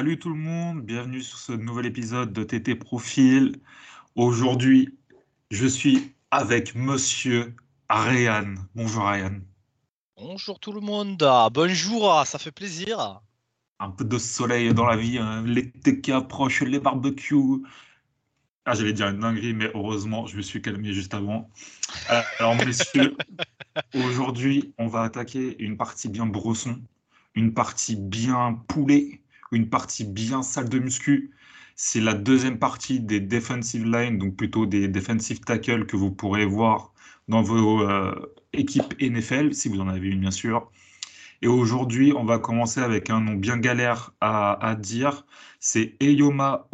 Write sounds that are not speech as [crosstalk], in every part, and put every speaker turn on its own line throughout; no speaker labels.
Salut tout le monde, bienvenue sur ce nouvel épisode de TT Profil. Aujourd'hui, je suis avec monsieur Ryan. Bonjour Ryan.
Bonjour tout le monde, bonjour, ça fait plaisir.
Un peu de soleil dans la vie, hein. l'été qui approche, les barbecues. Ah, j'allais dire une dinguerie, mais heureusement, je me suis calmé juste avant. Alors, messieurs, [laughs] aujourd'hui, on va attaquer une partie bien brosson, une partie bien poulet, une partie bien salle de muscu. C'est la deuxième partie des defensive lines, donc plutôt des defensive tackles que vous pourrez voir dans vos euh, équipes NFL, si vous en avez une bien sûr. Et aujourd'hui, on va commencer avec un nom bien galère à, dire. C'est Eyoma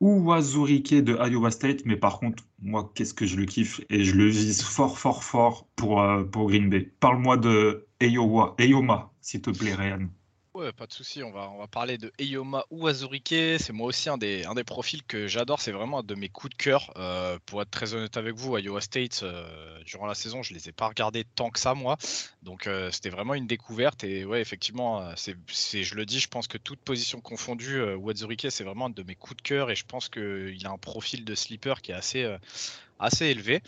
Uwazurike de Iowa State. Mais par contre, moi, qu'est-ce que je le kiffe et je le vise fort, fort, fort pour, euh, pour Green Bay. Parle-moi de Eyoma, s'il te plaît, Ryan.
Ouais, pas de souci. On va, on parler de Eyoma ou Azurike. C'est moi aussi un des, profils que j'adore. C'est vraiment un de mes coups de cœur. Euh, pour être très honnête avec vous, Iowa State, euh, durant la saison, je les ai pas regardés tant que ça, moi. Donc, euh, c'était vraiment une découverte. Et ouais, effectivement, je le dis, je pense que toute position confondue, Wazurike, c'est vraiment un de mes coups de cœur. Et je pense qu'il a un profil de sleeper qui est assez élevé.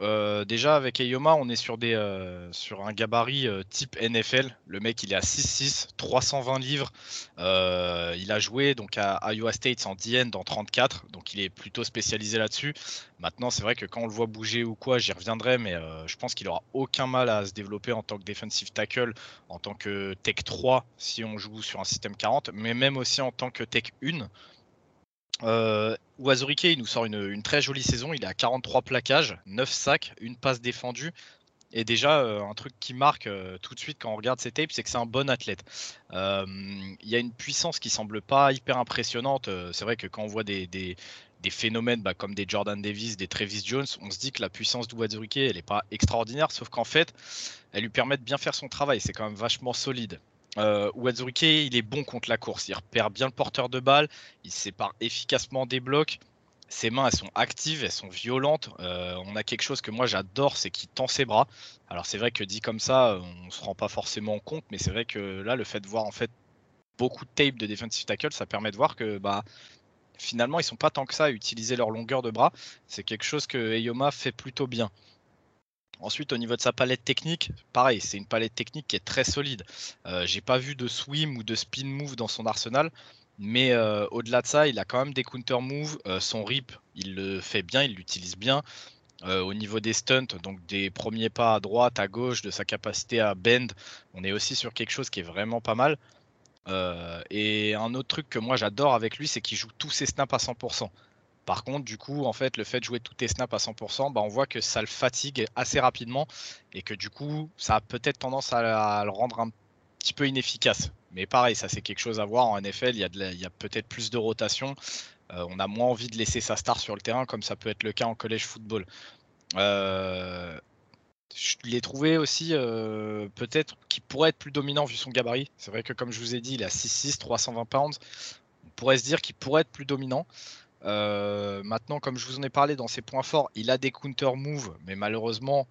Euh, déjà avec Ayoma, on est sur, des, euh, sur un gabarit euh, type NFL. Le mec, il est à 6'6, 320 livres. il a joué donc à Iowa State en DN dans 34, donc il est plutôt spécialisé là-dessus. Maintenant, c'est vrai que quand on le voit bouger ou quoi, j'y reviendrai, mais je pense qu'il aura aucun mal à se développer en tant que defensive tackle, en tant que tech 3 si on joue sur un système 40, mais même aussi en tant que tech 1. Euh, il nous sort une, très jolie saison. Il à 43 plaquages, 9 sacs, une passe défendue. Et déjà, euh, un truc qui marque euh, tout de suite quand on regarde ses tapes, c'est que c'est un bon athlète. Euh, il y a une puissance qui semble pas hyper impressionnante. c'est vrai que quand on voit des, phénomènes bah, comme des Jordan Davis, des Travis Jones, on se dit que la puissance d'Uwazurike, elle n'est pas extraordinaire, sauf qu'en fait, elle lui permet de bien faire son travail. C'est quand même vachement solide. Euh, il est bon contre la course. Il repère bien le porteur de balle. Il sépare efficacement des blocs. Ses mains, elles sont actives, elles sont violentes. Euh, on a quelque chose que moi j'adore, c'est qu'il tend ses bras. Alors c'est vrai que dit comme ça, on se rend pas forcément compte, mais c'est vrai que là, le fait de voir en fait beaucoup de tape de defensive tackle, ça permet de voir que bah finalement ils sont pas tant que ça à utiliser leur longueur de bras. C'est quelque chose que Eyoma fait plutôt bien. Ensuite, au niveau de sa palette technique, pareil, c'est une palette technique qui est très solide. Euh, J'ai pas vu de swim ou de spin move dans son arsenal, mais euh, au-delà de ça, il a quand même des counter moves. Euh, son rip, il le fait bien, il l'utilise bien. Euh, au niveau des stunts, donc des premiers pas à droite, à gauche, de sa capacité à bend, on est aussi sur quelque chose qui est vraiment pas mal. et un autre truc que moi j'adore avec lui, c'est qu'il joue tous ses snaps à 100%. Par contre, du coup, en fait, le fait de jouer tous tes snaps à 100%, bah, on voit que ça le fatigue assez rapidement et que du coup, ça a peut-être tendance à, le rendre un petit peu inefficace. Mais pareil, ça c'est quelque chose à voir en NFL. Il y a, peut-être plus de rotation. Euh, on a moins envie de laisser sa star sur le terrain, comme ça peut être le cas en collège football. Euh, je l'ai trouvé aussi euh, peut-être qu'il pourrait être plus dominant vu son gabarit. C'est vrai que comme je vous ai dit, il à 6'6, 320 pounds. On pourrait se dire qu'il pourrait être plus dominant. Euh, maintenant, comme je vous en ai parlé dans ses points forts, il a des counter moves, mais malheureusement,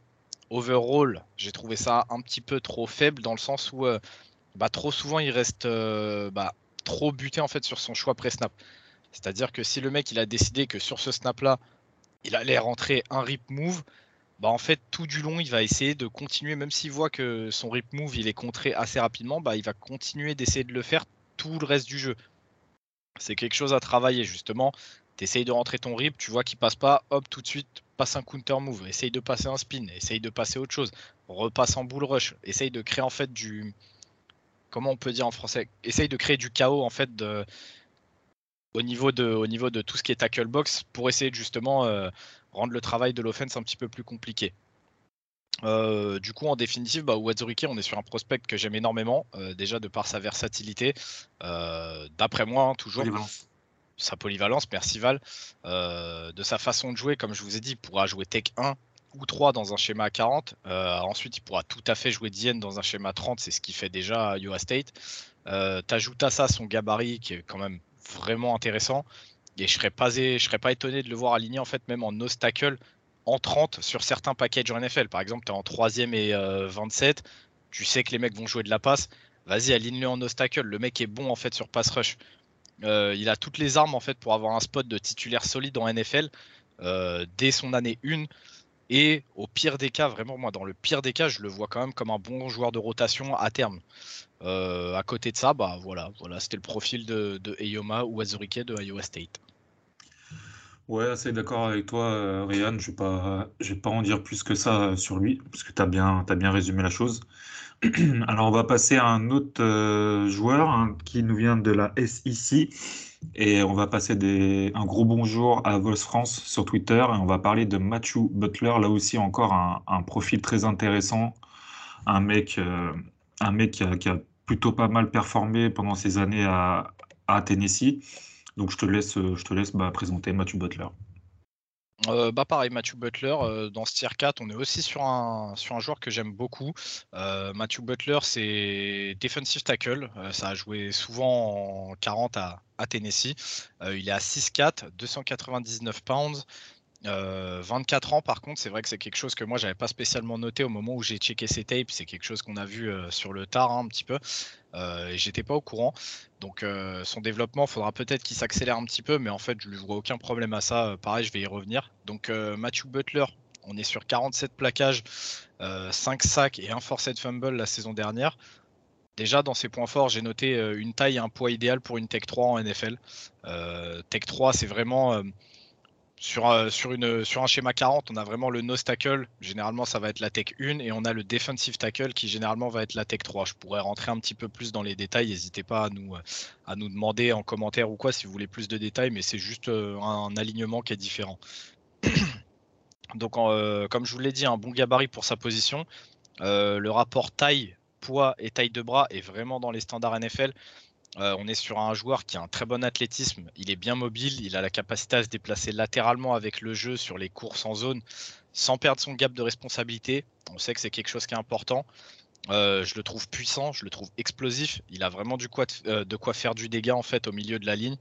overall, j'ai trouvé ça un petit peu trop faible dans le sens où euh, bah, trop souvent il reste euh, bah, trop buté en fait sur son choix pré-snap. C'est-à-dire que si le mec il a décidé que sur ce snap-là, il allait rentrer un rip move, bah en fait tout du long il va essayer de continuer, même s'il voit que son rip move il est contré assez rapidement, bah, il va continuer d'essayer de le faire tout le reste du jeu. C'est quelque chose à travailler justement tu de rentrer ton rip, tu vois qu'il passe pas, hop, tout de suite, passe un counter move, essaye de passer un spin, essaye de passer autre chose, repasse en bull rush, essaye de créer en fait du. Comment on peut dire en français? Essaye de créer du chaos en fait au, niveau de, au niveau tout ce qui est tackle box pour essayer justement euh, rendre le travail de l'offense un petit peu plus compliqué. Euh, du coup, en définitive, bah, on est sur un prospect que j'aime énormément, euh, déjà de par sa versatilité. D'après moi, hein, toujours sa polyvalence, Percival, euh, de sa façon de jouer, comme je vous ai dit, il pourra jouer Tech 1 ou 3 dans un schéma 40. Euh, ensuite, il pourra tout à fait jouer Dienne dans un schéma 30, c'est ce qu'il fait déjà à Iowa State. Euh, T'ajoutes à ça son gabarit qui est quand même vraiment intéressant. Et je serais pas, serais pas étonné de le voir aligné en fait même en nose en 30 sur certains packages en NFL. Par exemple, tu es en 3ème et 27, tu sais que les mecs vont jouer de la passe, vas-y aligne-le en nose. Le mec est bon en fait sur pass rush il a toutes les armes en fait pour avoir un spot de titulaire solide en NFL dès son année 1. Et au pire des cas, vraiment, moi, dans le pire des cas, je le vois quand même comme un bon joueur de rotation à terme. à côté de ça, bah voilà, voilà c'était le profil de, Eyoma ou Azurike de Iowa State.
Ouais, assez d'accord avec toi, euh, Ryan. Je je vais pas en dire plus que ça euh, sur lui, parce que tu as bien résumé la chose. [clears throat] Alors, on va passer à un autre euh, joueur hein, qui nous vient de la SEC. Et on va passer un gros bonjour à Vols France sur Twitter. Et on va parler de Matthew Butler. Là aussi, encore un, profil très intéressant. Un mec, mec qui a, plutôt pas mal performé pendant ses années à, Tennessee. Donc je te laisse, euh, je bah, présenter Matthew Butler.
Euh, bah pareil, Matthew Butler, euh, dans ce tier 4, on est aussi sur un, sur un joueur que j'aime beaucoup. Matthew Butler, c'est defensive tackle. ça a joué souvent en 40 à, à Tennessee. il est à 6'4, 299 pounds. 24 ans, par contre, c'est vrai que c'est quelque chose que moi j'avais pas spécialement noté au moment où j'ai checké ses tapes. C'est quelque chose qu'on a vu sur le tard hein, un petit peu. Euh, et j'étais pas au courant. Donc son développement, faudra peut-être qu'il s'accélère un petit peu, mais en fait, je ne vois aucun problème à ça. pareil, je vais y revenir. Donc Matthew Butler, on est sur 47 plaquages, 5 sacs et un forced fumble la saison dernière. Déjà, dans ses points forts, j'ai noté une taille et un poids idéal pour une Tech 3 en NFL. Tech 3, c'est vraiment sur, euh, sur, un schéma 40, on a vraiment le nose tackle. Généralement, ça va être la tech 1 et on a le defensive tackle qui généralement va être la tech 3. Je pourrais rentrer un petit peu plus dans les détails. N'hésitez pas à nous, euh, à nous demander en commentaire ou quoi si vous voulez plus de détails, mais c'est juste euh, un, alignement qui est différent. [coughs] Donc, comme je vous l'ai dit, un bon gabarit pour sa position. le rapport taille, poids et taille de bras est vraiment dans les standards NFL. Euh, on est sur un joueur qui a un très bon athlétisme, il est bien mobile, il a la capacité à se déplacer latéralement avec le jeu sur les courses en zone sans perdre son gap de responsabilité. On sait que c'est quelque chose qui est important. Euh, je le trouve puissant, je le trouve explosif. Il a vraiment euh, de, quoi faire du dégât en fait au milieu de la ligne.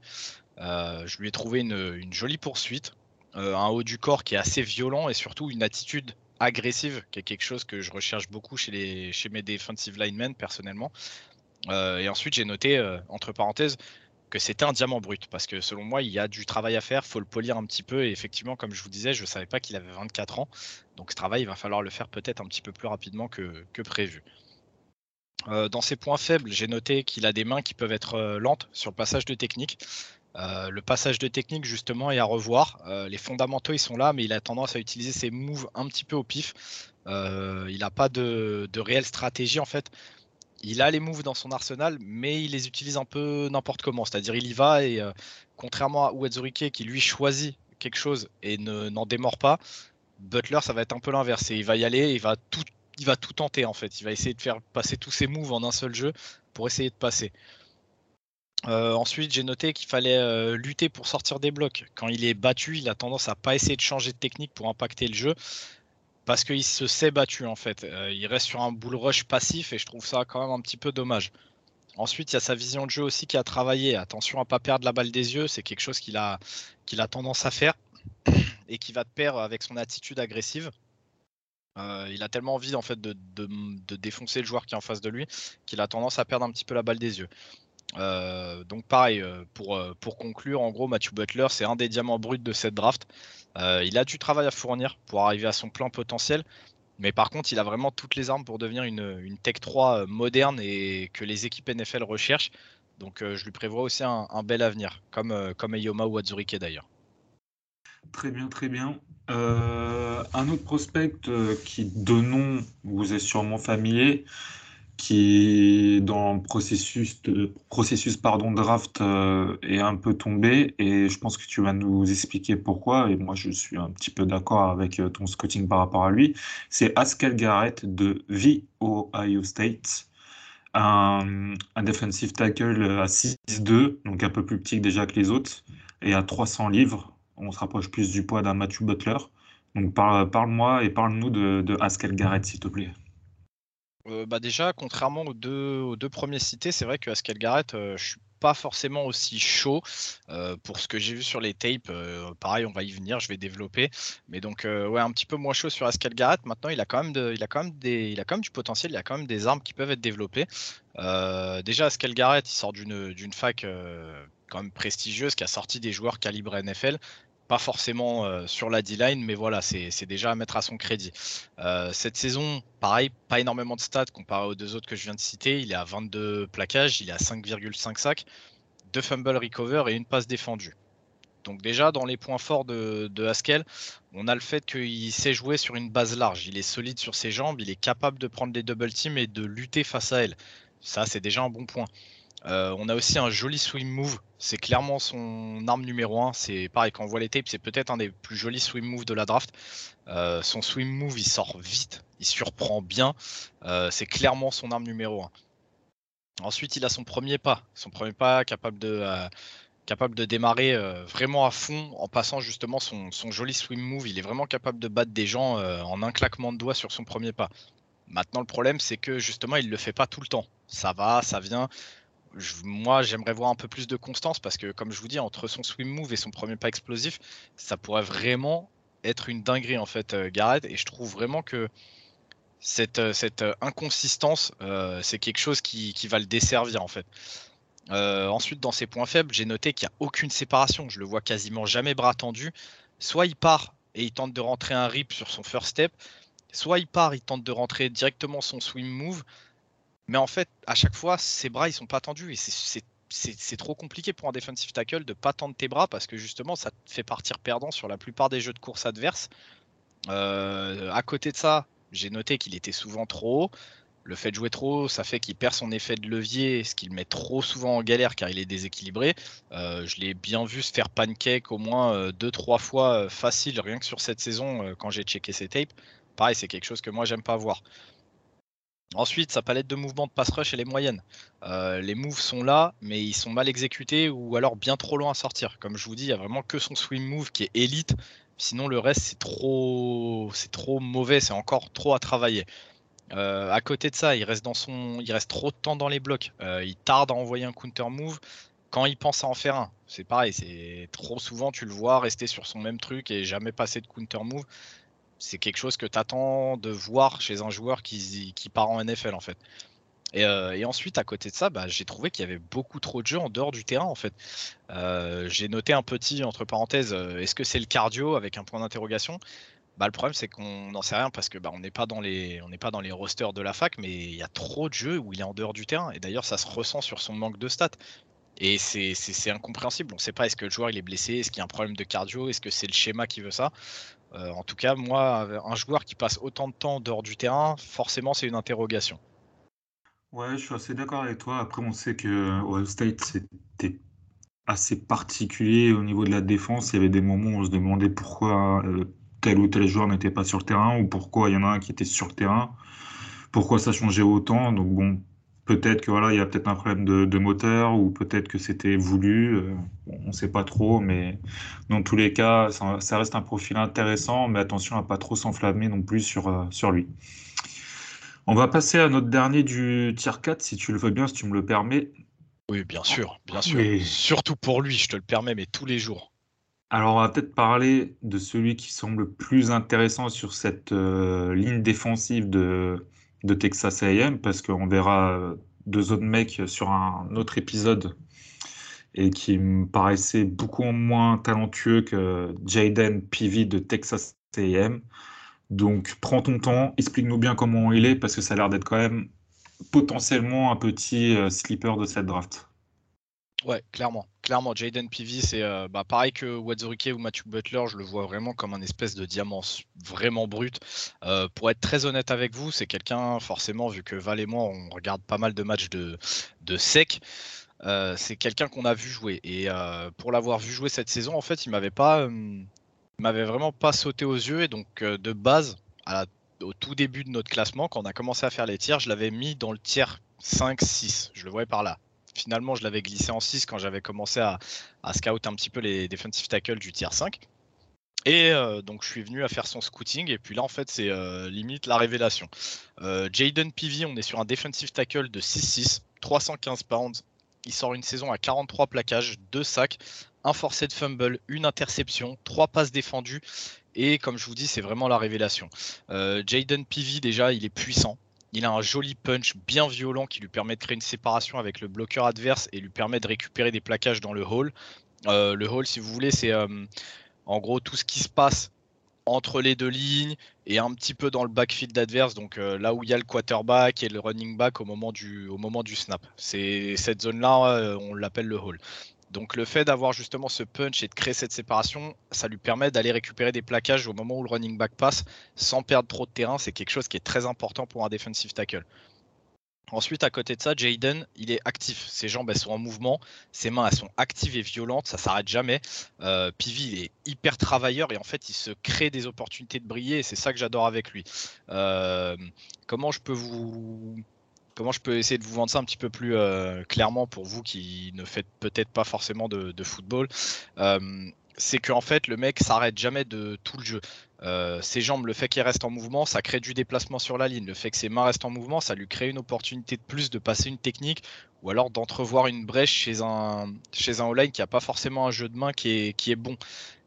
je lui ai trouvé une, jolie poursuite, un haut du corps qui est assez violent et surtout une attitude agressive, qui est quelque chose que je recherche beaucoup chez, les, chez mes defensive linemen personnellement. Euh, et ensuite, j'ai noté, euh, entre parenthèses, que c'était un diamant brut parce que selon moi, il y a du travail à faire, faut le polir un petit peu. Et effectivement, comme je vous disais, je ne savais pas qu'il avait 24 ans. Donc ce travail, il va falloir le faire peut-être un petit peu plus rapidement que, prévu. Euh, dans ses points faibles, j'ai noté qu'il a des mains qui peuvent être lentes sur le passage de technique. le passage de technique, justement, est à revoir. les fondamentaux, ils sont là, mais il a tendance à utiliser ses moves un petit peu au pif. il n'a pas de, réelle stratégie, en fait il a les moves dans son arsenal, mais il les utilise un peu n'importe comment. C'est-à-dire, il y va et euh, contrairement à Uedzurike qui lui choisit quelque chose et n'en démord pas, Butler, ça va être un peu l'inverse. Il va y aller, il va tout, il va tout tenter en fait. Il va essayer de faire passer tous ses moves en un seul jeu pour essayer de passer. Euh, ensuite, j'ai noté qu'il fallait euh, lutter pour sortir des blocs. Quand il est battu, il a tendance à pas essayer de changer de technique pour impacter le jeu parce qu'il se s'est battu en fait. Euh, il reste sur un bull rush passif et je trouve ça quand même un petit peu dommage. Ensuite, il y a sa vision de jeu aussi qui a travaillé. Attention à pas perdre la balle des yeux, c'est quelque chose qu'il a, qu'il a tendance à faire [clears throat] et qui va de pair avec son attitude agressive. Euh, il a tellement envie en fait de, de, défoncer le joueur qui est en face de lui qu'il a tendance à perdre un petit peu la balle des yeux. Euh, donc pareil, pour, pour conclure, en gros, Matthew Butler, c'est un des diamants bruts de cette draft. Euh, il a du travail à fournir pour arriver à son plan potentiel. Mais par contre, il a vraiment toutes les armes pour devenir une, Tech 3 euh, moderne et que les équipes NFL recherchent. Donc euh, je lui prévois aussi un, bel avenir, comme, comme Eyoma ou Azurike d'ailleurs.
Très bien, très bien. un autre prospect qui, de nom, vous est sûrement familier, qui dans le processus de processus pardon draft euh, est un peu tombé et je pense que tu vas nous expliquer pourquoi. Et moi je suis un petit peu d'accord avec euh, ton scouting par rapport à lui. C'est Haskell Garrett de V Ohio State un, un defensive tackle à 6'2 donc un peu plus petit déjà que les autres et à 300 livres. On se rapproche plus du poids d'un Matthew Butler. Donc parle-moi et parle-nous de, de Garrett s'il te plaît
euh, bah déjà, contrairement aux deux, aux deux premiers cités, c'est vrai que Askel Garrett, euh, je suis pas forcément aussi chaud euh, pour ce que j'ai vu sur les tapes. pareil, on va y venir, je vais développer. Mais donc, ouais, un petit peu moins chaud sur Askel Garrett. Maintenant, il a quand même, il a quand même des, il a quand même du potentiel, il a quand même des armes qui peuvent être développées. déjà, Askel Garrett, il sort d'une fac quand même prestigieuse, qui a sorti des joueurs calibre NFL. Pas forcément euh, sur la D-line, mais voilà, c'est déjà à mettre à son crédit. Euh, cette saison, pareil, pas énormément de stats comparé aux deux autres que je viens de citer. Il est à 22 plaquages, il est à 5,5 sacs, 2 fumble recover et une passe défendue. Donc déjà, dans les points forts de, Haskell, on a le fait qu'il sait jouer sur une base large. Il est solide sur ses jambes, il est capable de prendre des double teams et de lutter face à elle. Ça, c'est déjà un bon point. Euh, on a aussi un joli swing move. C'est clairement son arme numéro 1. C'est pareil, quand on voit les tapes, c'est peut-être un des plus jolis swing moves de la draft. Euh, son swing move, il sort vite, il surprend bien. Euh, c'est clairement son arme numéro 1. Ensuite, il a son premier pas. Son premier pas capable de, démarrer vraiment à fond en passant justement son, joli swing move. Il est vraiment capable de battre des gens en un claquement de doigts sur son premier pas. Maintenant, le problème, c'est que justement, il ne le fait pas tout le temps. Ça va, ça vient moi, j'aimerais voir un peu plus de constance parce que, comme je vous dis, entre son swim move et son premier pas explosif, ça pourrait vraiment être une dinguerie en fait, euh, Gareth. Et je trouve vraiment que cette, euh, euh, inconsistance, c'est quelque chose qui, va le desservir en fait. ensuite, dans ses points faibles, j'ai noté qu'il n'y a aucune séparation. Je le vois quasiment jamais bras tendu. Soit il part et il tente de rentrer un rip sur son first step, soit il part, il tente de rentrer directement son swim move. Mais en fait, à chaque fois, ses bras, ils sont pas tendus et c'est trop compliqué pour un defensive tackle de pas tendre tes bras parce que justement, ça te fait partir perdant sur la plupart des jeux de course adverses. Euh, à côté de ça, j'ai noté qu'il était souvent trop haut. Le fait de jouer trop haut, ça fait qu'il perd son effet de levier, ce qui le met trop souvent en galère car il est déséquilibré. Euh, je l'ai bien vu se faire pancake au moins 2-3 euh, fois facile, rien que sur cette saison quand j'ai checké ses tapes. Pareil, c'est quelque chose que moi j'aime pas voir. Ensuite, sa palette de mouvement de pass rush, elle est moyenne. Euh, les moves sont là, mais ils sont mal exécutés ou alors bien trop loin à sortir. Comme je vous dis, il n'y a vraiment que son swing move qui est élite. Sinon, le reste, c'est trop, c'est trop mauvais, c'est encore trop à travailler. Euh, à côté de ça, il reste, dans son... il reste trop de temps dans les blocs. Euh, il tarde à envoyer un counter move quand il pense à en faire un. C'est pareil, c'est trop souvent, tu le vois rester sur son même truc et jamais passer de counter move c'est quelque chose que tu attends de voir chez un joueur qui, part en NFL en fait. Euh, et, ensuite, à côté de ça, bah, j'ai trouvé qu'il y avait beaucoup trop de jeux en dehors du terrain en fait. Euh, j'ai noté un petit entre parenthèses, euh, est-ce que c'est le cardio avec un point d'interrogation? Bah, le problème c'est qu'on n'en sait rien parce que bah, on n'est pas dans les rosters de la fac, mais il y a trop de jeux où il est en dehors du terrain. Et d'ailleurs, ça se ressent sur son manque de stats. Et c'est incompréhensible. On ne sait pas est-ce que le joueur est blessé, est-ce qu'il y a un problème de cardio, est-ce que c'est le schéma qui veut ça? Euh, en tout cas, moi, un joueur qui passe autant de temps dehors du terrain, forcément, c'est une interrogation.
Ouais, je suis assez d'accord avec toi. Après, on sait que Ohio State, c'était assez particulier au niveau de la défense. Il y avait des moments où on se demandait pourquoi euh, tel ou tel joueur n'était pas sur le terrain ou pourquoi il y en a un qui était sur le terrain. Pourquoi ça changeait autant. Donc, bon, Peut-être que voilà, il y a peut-être un problème de, moteur ou peut-être que c'était voulu. Euh, on ne sait pas trop, mais dans tous les cas, ça, reste un profil intéressant, mais attention à pas trop s'enflammer non plus sur, euh, sur lui. On va passer à notre dernier du tier 4, si tu le veux bien, si tu me le permets.
Oui, bien sûr, bien sûr. Surtout pour lui, je te le permets, mais tous les jours.
Alors, on va peut-être parler de celui qui semble le plus intéressant sur cette euh, ligne défensive de, de Texas AM parce qu'on verra deux autres mecs sur un autre épisode et qui me paraissait beaucoup moins talentueux que Jaden Peavy de Texas AM. Donc prends ton temps, explique-nous bien comment il est parce que ça a l'air d'être quand même potentiellement un petit euh, slipper de cette draft.
Ouais, clairement. Clairement, Jaden Peavy, c'est euh, bah, pareil que Wadzorike ou Matthew Butler, je le vois vraiment comme un espèce de diamant vraiment brut. Euh, pour être très honnête avec vous, c'est quelqu'un, forcément, vu que Val et moi, on regarde pas mal de matchs de, de sec, euh, c'est quelqu'un qu'on a vu jouer. Et pour l'avoir vu jouer cette saison, en fait, il m'avait pas, m'avait vraiment pas sauté aux yeux. Et donc, de base, au tout début de notre classement, quand on a commencé à faire les tiers, je l'avais mis dans le tiers 5-6. Je le voyais par là finalement, je l'avais glissé en 6 quand j'avais commencé à, scout un petit peu les defensive tackles du tier 5. Et euh, donc je suis venu à faire son scouting et puis là en fait c'est euh, limite la révélation. Euh, Jaden Peavy, on est sur un defensive tackle de 6-6, 315 pounds. Il sort une saison à 43 plaquages, 2 sacs, un forcé de fumble, une interception, 3 passes défendues et comme je vous dis c'est vraiment la révélation. Jaden Peavy déjà il est puissant, il a un joli punch bien violent qui lui permet de créer une séparation avec le bloqueur adverse et lui permet de récupérer des plaquages dans le hall. Euh, le hall, si vous voulez, c'est euh, en gros tout ce qui se passe entre les deux lignes et un petit peu dans le backfield adverse, donc euh, là où il y a le quarterback et le running back au moment du, au moment du snap. C'est cette zone-là, on l'appelle le hall. Donc le fait d'avoir justement ce punch et de créer cette séparation, ça lui permet d'aller récupérer des plaquages au moment où le running back passe sans perdre trop de terrain. C'est quelque chose qui est très important pour un defensive tackle. Ensuite, à côté de ça, Jaden, il est actif. Ses jambes, sont en mouvement. Ses mains, sont actives et violentes. Ça s'arrête jamais. Euh, Pivi, il est hyper travailleur et en fait, il se crée des opportunités de briller. C'est ça que j'adore avec lui. Euh, comment je peux vous comment je peux essayer de vous vendre ça un petit peu plus euh, clairement pour vous qui ne faites peut-être pas forcément de, football euh, c'est qu'en fait le mec s'arrête jamais de tout le jeu. Euh, ses jambes, le fait qu'il reste en mouvement, ça crée du déplacement sur la ligne. Le fait que ses mains restent en mouvement, ça lui crée une opportunité de plus de passer une technique ou alors d'entrevoir une brèche chez un, chez un all qui n'a pas forcément un jeu de main qui est, qui est bon.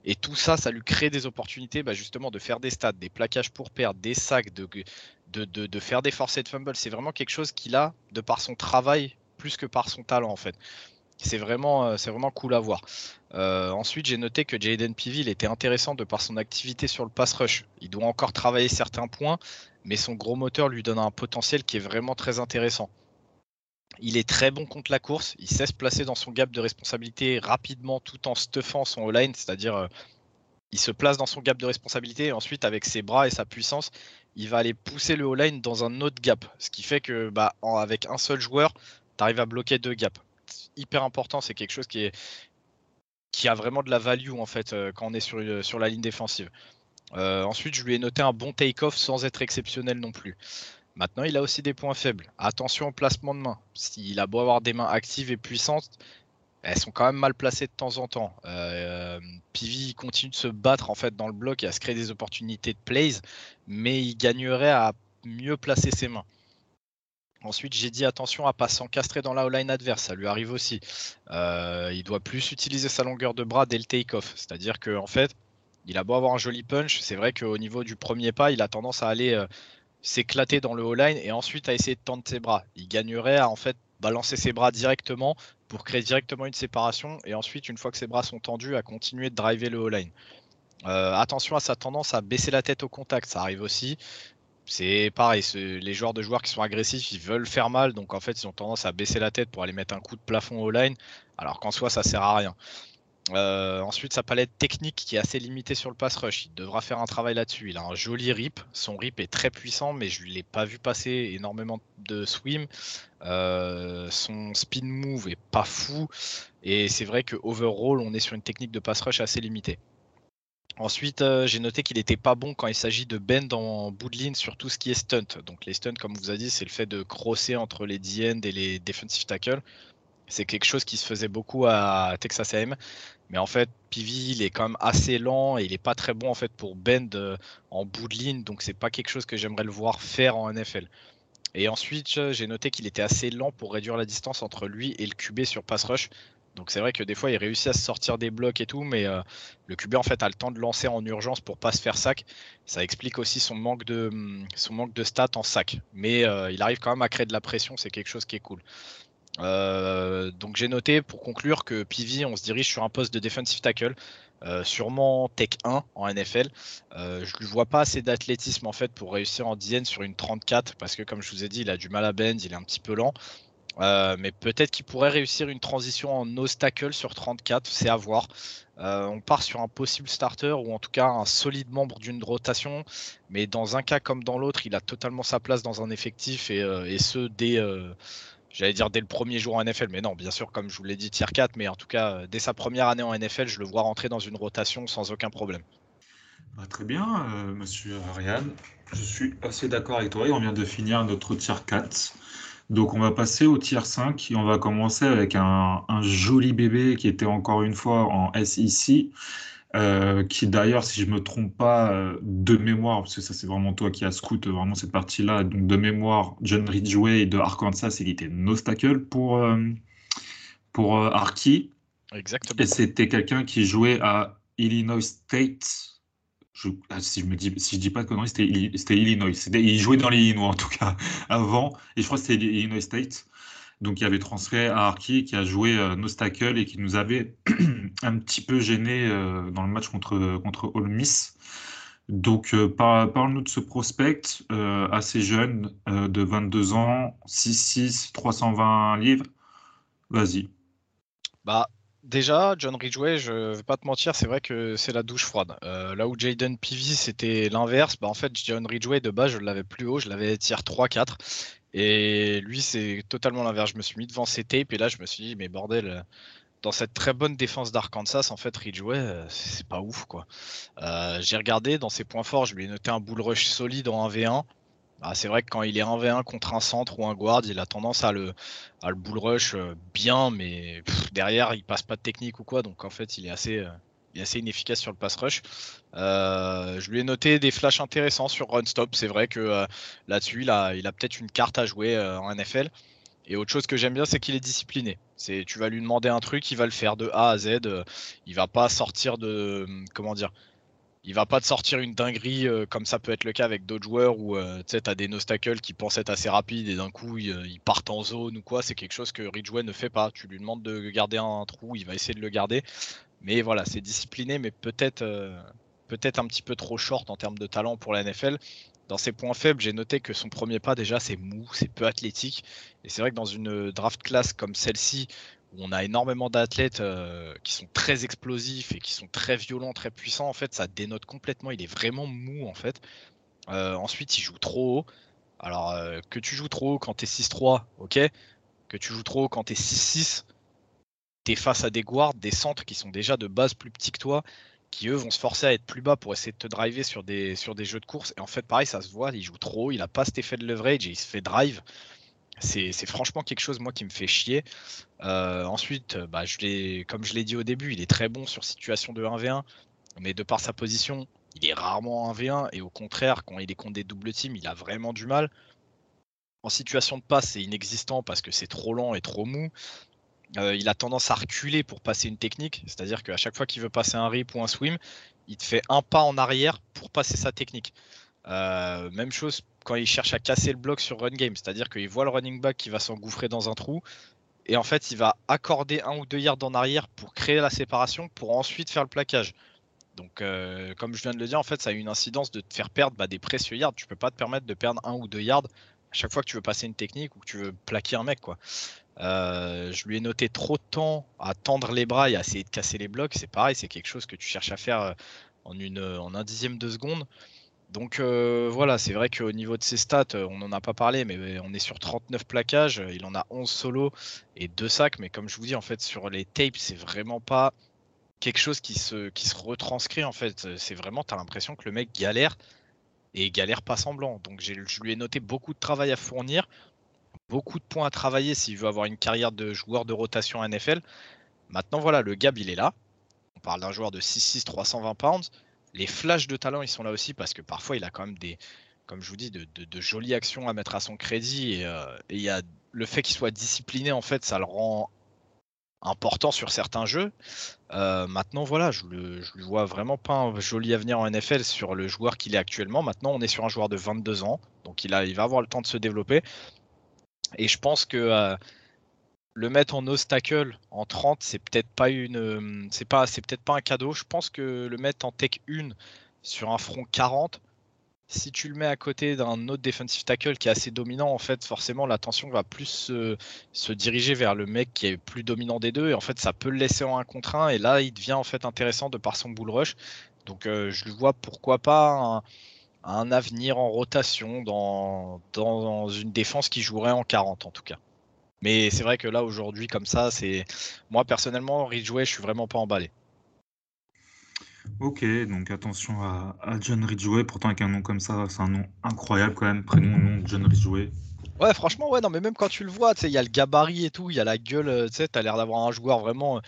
Et tout ça, ça lui crée des opportunités bah, justement de faire des stats, des plaquages pour perdre, des sacs, de, de, faire des forcés de fumble. C'est vraiment quelque chose qu'il a de par son travail plus que par son talent en fait. C'est vraiment, euh, c'est vraiment cool à voir. Euh, ensuite, j'ai noté que Jaden Peavy était intéressant de par son activité sur le pass rush. Il doit encore travailler certains points, mais son gros moteur lui donne un potentiel qui est vraiment très intéressant. Il est très bon contre la course, il sait se placer dans son gap de responsabilité rapidement tout en stuffant son line cest c'est-à-dire euh, il se place dans son gap de responsabilité et ensuite avec ses bras et sa puissance, il va aller pousser le all-line dans un autre gap. Ce qui fait que bah, avec un seul joueur, tu arrives à bloquer deux gaps. Hyper important, c'est quelque chose qui, a vraiment de la value en fait euh, quand on est sur, sur la ligne défensive. Euh, ensuite, je lui ai noté un bon take-off sans être exceptionnel non plus. Maintenant, il a aussi des points faibles. Attention au placement de main. S'il a beau avoir des mains actives et puissantes, elles sont quand même mal placées de temps en temps. Euh, Pivi continue de se battre en fait dans le bloc et à se créer des opportunités de plays, mais il gagnerait à mieux placer ses mains. Ensuite, j'ai dit attention à pas s'encastrer dans la line adverse, ça lui arrive aussi. Euh, il doit plus utiliser sa longueur de bras dès le take-off, c'est-à-dire qu'en en fait, il a beau avoir un joli punch, c'est vrai qu'au niveau du premier pas, il a tendance à aller euh, s'éclater dans le all-line et ensuite à essayer de tendre ses bras. Il gagnerait à en fait balancer ses bras directement pour créer directement une séparation et ensuite, une fois que ses bras sont tendus, à continuer de driver le all-line. Euh, attention à sa tendance à baisser la tête au contact, ça arrive aussi. C'est pareil, les joueurs de joueurs qui sont agressifs, ils veulent faire mal, donc en fait, ils ont tendance à baisser la tête pour aller mettre un coup de plafond au line, alors qu'en soi, ça sert à rien. Euh, ensuite, sa palette technique qui est assez limitée sur le pass rush. Il devra faire un travail là-dessus. Il a un joli rip. Son rip est très puissant, mais je ne l'ai pas vu passer énormément de swim. Euh, son spin move est pas fou. Et c'est vrai que overall, on est sur une technique de pass rush assez limitée. Ensuite, euh, j'ai noté qu'il n'était pas bon quand il s'agit de bend en bout de ligne sur tout ce qui est stunt. Donc les stunts, comme vous a dit, c'est le fait de crosser entre les D-end et les defensive tackles. C'est quelque chose qui se faisait beaucoup à Texas A&M. Mais en fait, Pivi, il est quand même assez lent et il n'est pas très bon en fait pour bend euh, en bout de ligne. Donc c'est pas quelque chose que j'aimerais le voir faire en NFL. Et ensuite, j'ai noté qu'il était assez lent pour réduire la distance entre lui et le QB sur pass rush. Donc c'est vrai que des fois il réussit à se sortir des blocs et tout, mais euh, le QB en fait a le temps de lancer en urgence pour pas se faire sac. Ça explique aussi son manque de son manque de stats en sac. Mais euh, il arrive quand même à créer de la pression, c'est quelque chose qui est cool. Euh, donc j'ai noté pour conclure que Pivi, on se dirige sur un poste de defensive tackle, euh, sûrement Tech 1 en NFL. Euh, je ne vois pas assez d'athlétisme en fait pour réussir en DN sur une 34 parce que comme je vous ai dit, il a du mal à bend, il est un petit peu lent. mais peut-être qu'il pourrait réussir une transition en nose tackle sur 34, c'est à voir. on part sur un possible starter ou en tout cas un solide membre d'une rotation, mais dans un cas comme dans l'autre, il a totalement sa place dans un effectif et, et ce dès j'allais dire dès le premier jour en NFL, mais non, bien sûr, comme je vous l'ai dit, tier 4, mais en tout cas, euh, dès sa première année en NFL, je le vois rentrer dans une rotation sans aucun problème.
Bah, très bien, euh, monsieur Ariane. Je suis assez d'accord avec toi et on vient de finir notre tier 4. Donc on va passer au tier 5 et on va commencer avec un, un joli bébé qui était encore une fois en SEC. Euh, qui d'ailleurs, si je me trompe pas, euh, de mémoire, parce que ça c'est vraiment toi qui as scout vraiment cette partie-là, donc de mémoire, John Ridgway de Arkansas, il était no tackle pour, euh, pour Arky.
Exactement.
Et c'était quelqu'un qui jouait à Illinois State, Je, ah, si je me dis, si je dis pas de conneries, c'était Illinois. Il jouait dans l'Illinois en tout cas [laughs] avant, et je crois que c'était Illinois State. Donc il y avait transféré à Arki qui a joué euh, Nostacle et qui nous avait [clears throat] un petit peu gêné euh, dans le match contre, contre Miss. Donc euh, parle-nous de ce prospect assez jeune, de 22 ans, 6'6, 320 livres. Vas-y.
Bah, Déjà, John Ridgway, je vais pas te mentir, c'est vrai que c'est la douche froide. là où Jaden Peavy, c'était l'inverse, bah en fait, John Ridgway, de base, je l'avais plus haut, je l'avais tier 3-4. Et lui, c'est totalement l'inverse. Je me suis mis devant ses tapes et là, je me suis dit, mais bordel, dans cette très bonne défense d'Arkansas, en fait, Ridgeway, euh, c'est pas ouf, quoi. Euh, j'ai regardé dans ses points forts, je lui ai noté un bull rush solide en 1v1. Ah, c'est vrai que quand il est 1v1 contre un centre ou un guard, il a tendance à le, à le bull rush euh, bien, mais derrière, il passe pas de technique ou quoi. Donc en fait, il est assez, est assez inefficace sur le pass rush. Euh, je lui ai noté des flashs intéressants sur run stop. C'est vrai que euh, là-dessus, il a, il peut-être une carte à jouer euh, en NFL. Et autre chose que j'aime bien, c'est qu'il est discipliné. Tu vas lui demander un truc, il va le faire de A à Z. il va pas sortir de, comment dire, il va pas te sortir une dinguerie comme ça peut être le cas avec d'autres joueurs où tu as des nostacles qui pensent être assez rapides et d'un coup ils, partent en zone ou quoi. C'est quelque chose que Ridgeway ne fait pas. Tu lui demandes de garder un trou, il va essayer de le garder. Mais voilà, c'est discipliné, mais peut-être euh, peut-être un petit peu trop short en termes de talent pour la NFL. Dans ses points faibles, j'ai noté que son premier pas, déjà, c'est mou, c'est peu athlétique. Et c'est vrai que dans une draft class comme celle-ci, où on a énormément d'athlètes euh, qui sont très explosifs et qui sont très violents, très puissants, en fait, ça dénote complètement. Il est vraiment mou, en fait. Euh, ensuite, il joue trop haut. Alors, que tu joues trop haut quand t'es 6-3, ok. Que tu joues trop haut quand t'es 6-6, face à des guards, des centres qui sont déjà de base plus petits que toi, qui eux vont se forcer à être plus bas pour essayer de te driver sur des, sur des jeux de course. Et en fait, pareil, ça se voit, il joue trop, il a pas cet effet de leverage et il se fait drive. C'est franchement quelque chose, moi, qui me fait chier. Euh, ensuite, bah, je comme je l'ai dit au début, il est très bon sur situation de 1v1, mais de par sa position, il est rarement 1v1 et au contraire, quand il est contre des doubles teams, il a vraiment du mal. En situation de passe, c'est inexistant parce que c'est trop lent et trop mou. Euh, il a tendance à reculer pour passer une technique, c'est-à-dire qu'à chaque fois qu'il veut passer un rip ou un swim, il te fait un pas en arrière pour passer sa technique. Euh, même chose quand il cherche à casser le bloc sur run game, c'est-à-dire qu'il voit le running back qui va s'engouffrer dans un trou, et en fait il va accorder un ou deux yards en arrière pour créer la séparation, pour ensuite faire le plaquage. Donc, euh, comme je viens de le dire, en fait, ça a une incidence de te faire perdre bah, des précieux yards. Tu peux pas te permettre de perdre un ou deux yards à chaque fois que tu veux passer une technique ou que tu veux plaquer un mec. Euh, je lui ai noté trop de temps à tendre les bras et à essayer de casser les blocs. C'est pareil, c'est quelque chose que tu cherches à faire euh, euh, en un dixième de seconde. Donc voilà, c'est vrai qu'au niveau de ses stats, on n'en a pas parlé, mais on est sur 39 plaquages. Il en a 11 solos et 2 sacs. Mais comme je vous dis, en fait, sur les tapes, c'est vraiment pas quelque chose qui se, qui se retranscrit. En fait, c'est vraiment, tu as l'impression que le mec galère et galère pas semblant. Donc je lui ai noté beaucoup de travail à fournir beaucoup de points à travailler s'il veut avoir une carrière de joueur de rotation NFL. Maintenant, voilà, le gab, il est là. On parle d'un joueur de 6'6, 320 pounds. Les flashs de talent, ils sont là aussi parce que parfois, il a quand même des, comme je vous dis, de, jolies actions à mettre à son crédit. Et, euh, y a le fait qu'il soit discipliné, en fait, ça le rend important sur certains jeux. Euh, maintenant, voilà, je ne lui vois vraiment pas un joli avenir en NFL sur le joueur qu'il est actuellement. Maintenant, on est sur un joueur de 22 ans, donc il, a, il va avoir le temps de se développer. Et je pense que euh, le mettre en obstacle en 30, c'est peut-être pas une, euh, c'est pas, c'est peut-être pas un cadeau. Je pense que le mettre en tech 1 sur un front 40, si tu le mets à côté d'un autre defensive tackle qui est assez dominant, en fait, forcément, l'attention va plus se, diriger vers le mec qui est plus dominant des deux. Et en fait, ça peut le laisser en 1 contre 1. Et là, il devient en fait intéressant de par son bull rush. Donc, euh, je le vois pourquoi pas un, un avenir en rotation dans, dans une défense qui jouerait en 40 en tout cas. Mais c'est vrai que là aujourd'hui comme ça, c'est moi personnellement Ridgeway, je suis vraiment pas emballé.
Ok, donc attention à, John Ridgeway, pourtant avec un nom comme ça, c'est un nom incroyable quand même, prénom, nom John Ridgeway.
Ouais, franchement, ouais, non, mais même quand tu le vois, tu sais, il y a le gabarit et tout, il y a la gueule, euh, tu sais, t'as l'air d'avoir un joueur vraiment,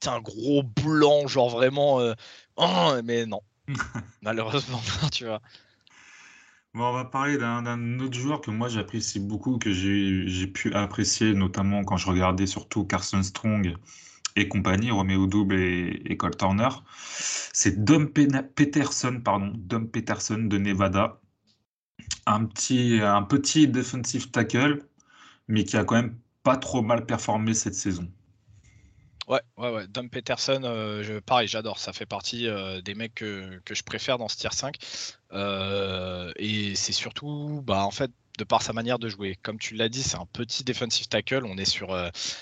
c'est euh, un gros blanc, genre vraiment, euh, oh, mais non, [laughs] malheureusement, [laughs] tu vois.
On va parler d'un autre joueur que moi j'apprécie beaucoup, que j'ai pu apprécier, notamment quand je regardais surtout Carson Strong et compagnie, Romeo Double et, et Cole Turner. C'est Dom Peterson, pardon, Dom Peterson de Nevada. Un petit, un petit defensive tackle, mais qui a quand même pas trop mal performé cette saison.
Ouais, ouais, ouais. Dom Peterson, euh, pareil, j'adore. Ça fait partie euh, des mecs que, je préfère dans ce tier 5. Euh, et c'est surtout, bah, en fait, de par sa manière de jouer. Comme tu l'as dit, c'est un petit defensive tackle. On est sur,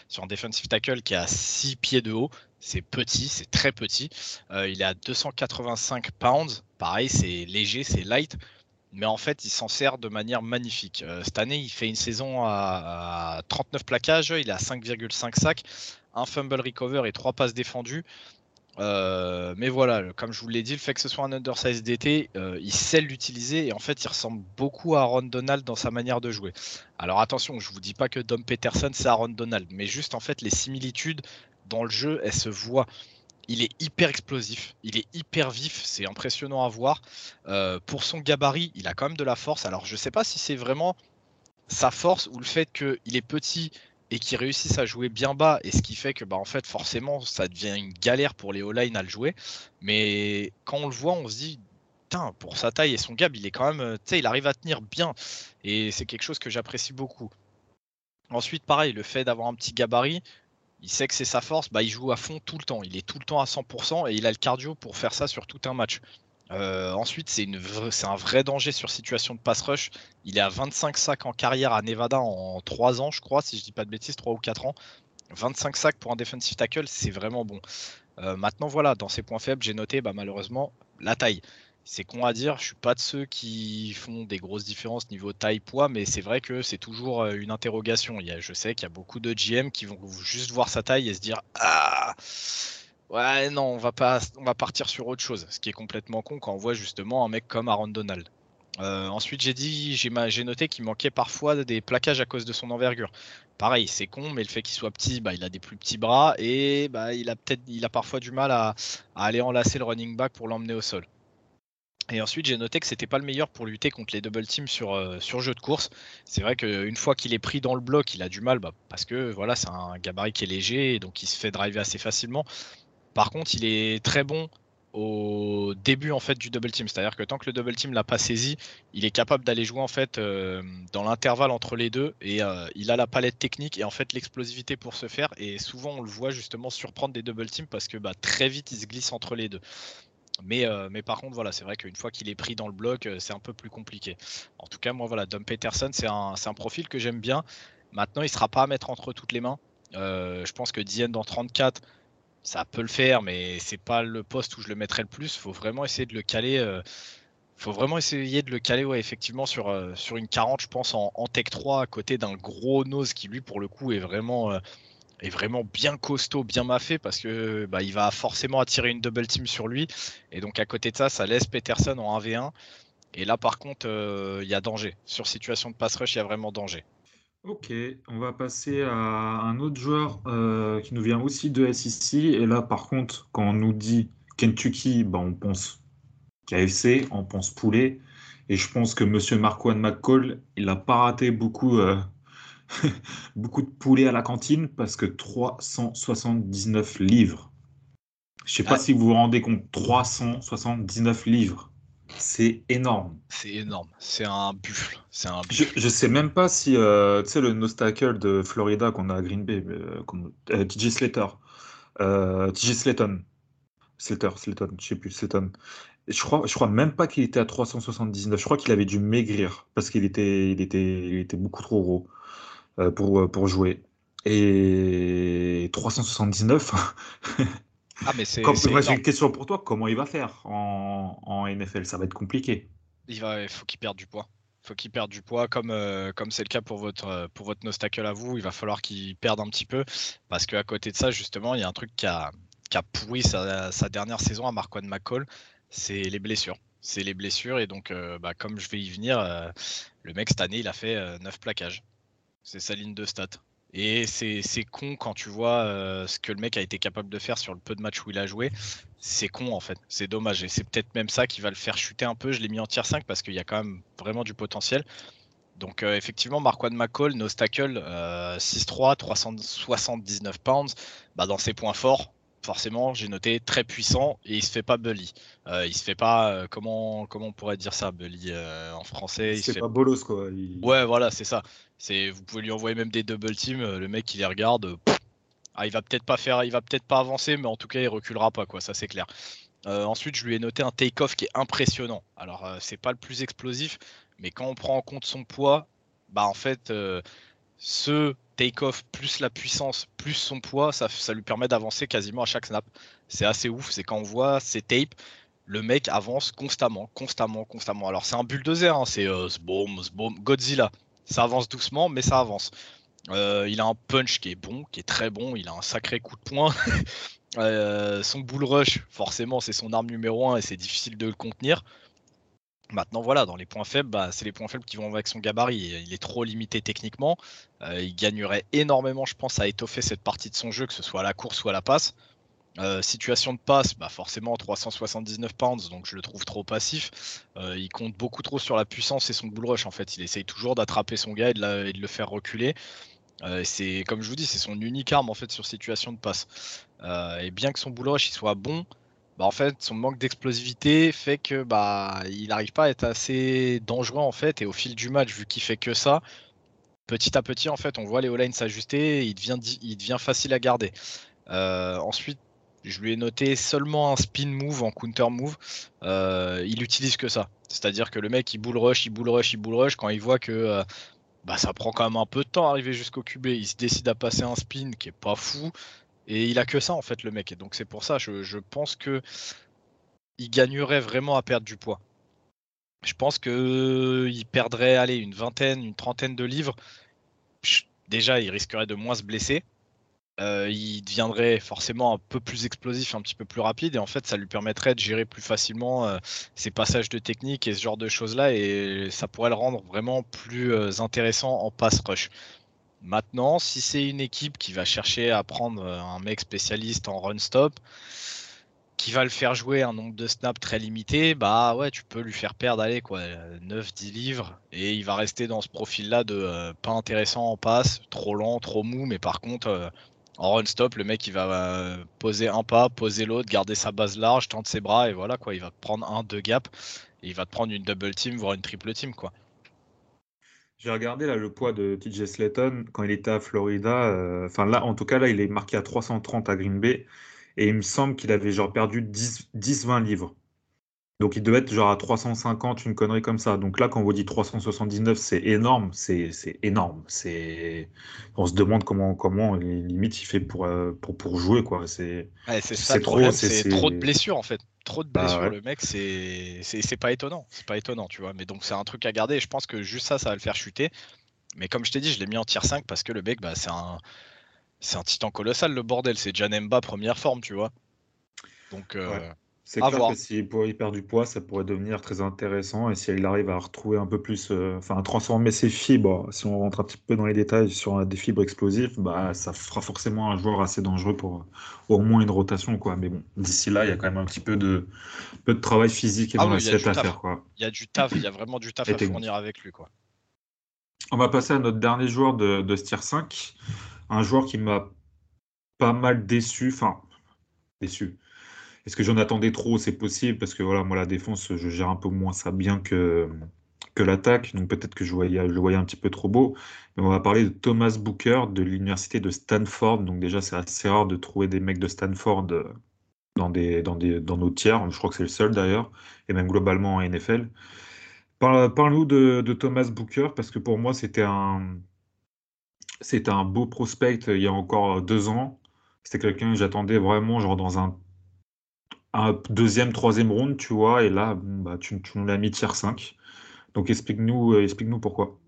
sur un defensive tackle qui a 6 pieds de haut. C'est petit, c'est très petit. il est à 285 pounds. Pareil, c'est léger, c'est light mais en fait, il s'en sert de manière magnifique. cette année, il fait une saison à, à 39 plaquages, il a 5,5 sacs un fumble recover et trois passes défendues. Euh, mais voilà, comme je vous l'ai dit, le fait que ce soit un undersize d'été, euh, il sait l'utiliser et en fait, il ressemble beaucoup à Aaron Donald dans sa manière de jouer. Alors attention, je vous dis pas que Dom Peterson c'est Aaron Donald, mais juste en fait, les similitudes dans le jeu, elles se voient. Il est hyper explosif, il est hyper vif, c'est impressionnant à voir. Euh, pour son gabarit, il a quand même de la force. Alors je sais pas si c'est vraiment sa force ou le fait qu'il est petit et qui réussissent à jouer bien bas, et ce qui fait que bah, en fait forcément ça devient une galère pour les O-line à le jouer. Mais quand on le voit, on se dit pour sa taille et son gab, il est quand même, sais, il arrive à tenir bien, et c'est quelque chose que j'apprécie beaucoup. Ensuite, pareil, le fait d'avoir un petit gabarit, il sait que c'est sa force, bah, il joue à fond tout le temps. Il est tout le temps à 100% et il a le cardio pour faire ça sur tout un match. Euh, ensuite, c'est un vrai danger sur situation de pass rush. Il est à 25 sacs en carrière à Nevada en 3 ans, je crois, si je dis pas de bêtises, 3 ou 4 ans. 25 sacs pour un defensive tackle, c'est vraiment bon. Euh, maintenant, voilà, dans ses points faibles, j'ai noté bah, malheureusement la taille. C'est con à dire, je suis pas de ceux qui font des grosses différences niveau taille-poids, mais c'est vrai que c'est toujours euh, une interrogation. je sais qu'il y a beaucoup de GM qui vont juste voir sa taille et se dire Ah Ouais, non, on va pas, on va partir sur autre chose, ce qui est complètement con quand on voit justement un mec comme Aaron Donald. Euh, ensuite, j'ai dit, j'ai noté qu'il manquait parfois des plaquages à cause de son envergure. Pareil, c'est con, mais le fait qu'il soit petit, bah, il a des plus petits bras et bah, il a peut-être, parfois du mal à, aller enlacer le running back pour l'emmener au sol. Et ensuite, j'ai noté que c'était pas le meilleur pour lutter contre les double teams sur, euh, jeu de course. C'est vrai qu'une fois qu'il est pris dans le bloc, il a du mal bah, parce que voilà, c'est un gabarit qui est léger et donc il se fait driver assez facilement. Par contre, il est très bon au début en fait du double team, c'est-à-dire que tant que le double team l'a pas saisi, il est capable d'aller jouer en fait euh, dans l'intervalle entre les deux et euh, il a la palette technique et en fait l'explosivité pour se faire et souvent on le voit justement surprendre des double teams parce que bah, très vite il se glisse entre les deux. Mais, euh, mais par contre voilà c'est vrai qu'une fois qu'il est pris dans le bloc c'est un peu plus compliqué. En tout cas moi voilà Dom Peterson c'est un, un, profil que j'aime bien. Maintenant il sera pas à mettre entre toutes les mains. je pense que Diane dans 34 ça peut le faire, mais c'est pas le poste où je le mettrais le plus. Faut vraiment essayer de le caler. Euh, faut vraiment essayer de le caler, effectivement, sur, euh, une 40, je pense, en, Tech 3, à côté d'un gros nose qui, lui, pour le coup, est vraiment, euh, est vraiment bien costaud, bien maffé, parce que bah, va forcément attirer une double team sur lui. Et donc, à côté de ça, ça laisse Peterson en 1v1. Et là, par contre, il y a danger. Sur situation de pass rush, il y a vraiment danger.
Ok, on va passer à un autre joueur euh, qui nous vient aussi de SEC. Et là, par contre, quand on nous dit Kentucky, bah, on pense KFC, on pense poulet. Et je pense que Monsieur Marquand McCall, il n'a pas raté beaucoup, euh, [laughs] beaucoup de poulet à la cantine parce que 379 livres. Je ne sais pas ah. si vous vous rendez compte, 379 livres. C'est énorme.
C'est énorme. C'est un buffle. C'est un
Je, je sais même pas si, euh, tu sais, le nostacle de Florida qu'on a à Green Bay, euh, euh, TJ Slater, euh, TJ Slayton, Slater, Slayton, je sais plus, Slayton. Je crois, je crois même pas qu'il était à 379. Je crois qu'il avait dû maigrir parce qu'il était, il était, il était beaucoup trop gros pour, pour jouer. Et 379, [laughs]
Ah, mais c'est.
j'ai une question pour toi. Comment il va faire en, NFL Ça va être compliqué.
Il va, faut qu'il perde du poids. Il faut qu'il perde du poids, comme euh, comme c'est le cas pour votre euh, pour votre nostacle à vous. Il va falloir qu'il perde un petit peu parce qu'à côté de ça, justement, il y a un truc qui a, qui a pourri sa, dernière saison à Marquand McCall, c'est les blessures. C'est les blessures et donc, euh, bah, comme je vais y venir, le mec cette année, il a fait 9 plaquages. C'est sa ligne de stats. Et c'est con quand tu vois euh, ce que le mec a été capable de faire sur le peu de matchs où il a joué. C'est con en fait, c'est dommage. Et c'est peut-être même ça qui va le faire chuter un peu. Je l'ai mis en tier 5 parce qu'il y a quand même vraiment du potentiel. Donc effectivement, Marquand McCall, no tackle, 6'3, 379 pounds, bah, dans ses points forts, forcément, j'ai noté très puissant et il se fait pas bully. Euh, il se fait pas, euh, comment, comment on pourrait dire ça, bully euh, en français
Il, se fait pas bolos quoi.
Ouais, voilà, c'est ça. C'est, vous pouvez lui envoyer même des double teams, le mec il les regarde. ah, il va peut-être pas faire, il va peut-être pas avancer, mais en tout cas il reculera pas quoi, ça c'est clair. ensuite, je lui ai noté un take-off qui est impressionnant. Alors, c'est pas le plus explosif, mais quand on prend en compte son poids, bah en fait, ce take-off plus la puissance plus son poids, ça, lui permet d'avancer quasiment à chaque snap. C'est assez ouf. C'est quand on voit ces tapes, le mec avance constamment, constamment, constamment. Alors c'est un bulldozer, hein, c'est euh, Godzilla. Ça avance doucement, mais ça avance. Euh, il a un punch qui est bon, qui est très bon. Il a un sacré coup de poing. [laughs] Euh, son bull rush, forcément, c'est son arme numéro 1 et c'est difficile de le contenir. Maintenant, voilà, dans les points faibles, bah, c'est les points faibles qui vont avec son gabarit. Il est trop limité techniquement. Euh, il gagnerait énormément, je pense, à étoffer cette partie de son jeu, que ce soit à la course ou à la passe. Euh, situation de passe, bah forcément 379 pounds, donc je le trouve trop passif. Euh, il compte beaucoup trop sur la puissance et son bull rush en fait. Il essaye toujours d'attraper son gars et de, le faire reculer. c'est comme je vous dis, c'est son unique arme en fait sur situation de passe. et bien que son bull rush il soit bon, bah, en fait, son manque d'explosivité fait que bah il n'arrive pas à être assez dangereux en fait. Et au fil du match, vu qu'il fait que ça, petit à petit en fait, on voit les O-line s'ajuster, il devient, il devient facile à garder. Euh, ensuite, je lui ai noté seulement un spin move en counter move. Euh, il utilise que ça. C'est-à-dire que le mec il bull rush, il bull rush, il bull rush. Quand il voit que euh, bah, ça prend quand même un peu de temps à arriver jusqu'au QB, il se décide à passer un spin qui est pas fou. Et il a que ça en fait le mec. Et donc c'est pour ça, je, je pense que il gagnerait vraiment à perdre du poids. Je pense qu'il perdrait allez, une vingtaine, une trentaine de livres. Déjà, il risquerait de moins se blesser. Euh, il deviendrait forcément un peu plus explosif, un petit peu plus rapide, et en fait, ça lui permettrait de gérer plus facilement euh, ses passages de technique et ce genre de choses-là, et ça pourrait le rendre vraiment plus euh, intéressant en pass rush. Maintenant, si c'est une équipe qui va chercher à prendre euh, un mec spécialiste en run stop, qui va le faire jouer un nombre de snaps très limité, bah ouais, tu peux lui faire perdre, allez, quoi, 9-10 livres, et il va rester dans ce profil-là de euh, pas intéressant en passe, trop lent, trop mou, mais par contre, euh, en run stop, le mec il va poser un pas, poser l'autre, garder sa base large, tendre ses bras, et voilà, quoi, il va prendre un, deux gaps, et il va te prendre une double team, voire une triple team, quoi.
J'ai regardé là le poids de TJ Slayton quand il était à Florida. Euh, enfin là, en tout cas là, il est marqué à 330 à Green Bay et il me semble qu'il avait genre perdu 10-20 livres. Donc il devait être genre à 350, une connerie comme ça. Donc là, quand on vous dit 379, c'est énorme, c'est énorme. C'est, on se demande comment, comment limite il fait pour, euh, pour, pour jouer quoi. C'est
trop, c'est trop de blessures en fait trop de bah blessures, le mec, c'est pas étonnant. C'est pas étonnant, tu vois. Mais donc, c'est un truc à garder. Et je pense que juste ça, ça va le faire chuter. Mais comme je t'ai dit, je l'ai mis en tier 5 parce que le mec, bah, c'est un, c'est un titan colossal, le bordel. C'est Janemba première forme, tu vois. Donc, euh,
c'est clair que s'il perd du poids, ça pourrait devenir très intéressant. Et si il arrive à retrouver un peu plus, euh, enfin, à transformer ses fibres, si on rentre un petit peu dans les détails sur des fibres explosives, bah, ça fera forcément un joueur assez dangereux pour euh, au moins une rotation. Quoi. Mais bon, d'ici là, il y a quand même un petit peu de, peu de travail physique et ah dans l'assiette à faire. Quoi.
Il y a du taf, il y a vraiment du taf à fournir avec lui. Quoi.
On va passer à notre dernier joueur de, de Stier 5. Un joueur qui m'a pas mal déçu, enfin, déçu est-ce que j'en attendais trop? C'est possible parce que voilà, moi la défense, je gère un peu moins ça bien que, que l'attaque, donc peut-être que je le voyais un petit peu trop beau. Mais on va parler de Thomas Booker de l'université de Stanford. Donc déjà, c'est assez rare de trouver des mecs de Stanford euh, dans, des, dans, des, dans nos tiers. Je crois que c'est le seul d'ailleurs, et même globalement en NFL. Parle-nous de, Thomas Booker parce que pour moi, c'était un, un beau prospect il y a encore deux ans. C'était quelqu'un que j'attendais vraiment genre dans un un deuxième, troisième round, tu vois, et là, bah, tu, nous l'as mis tier 5. Donc explique-nous euh, explique pourquoi.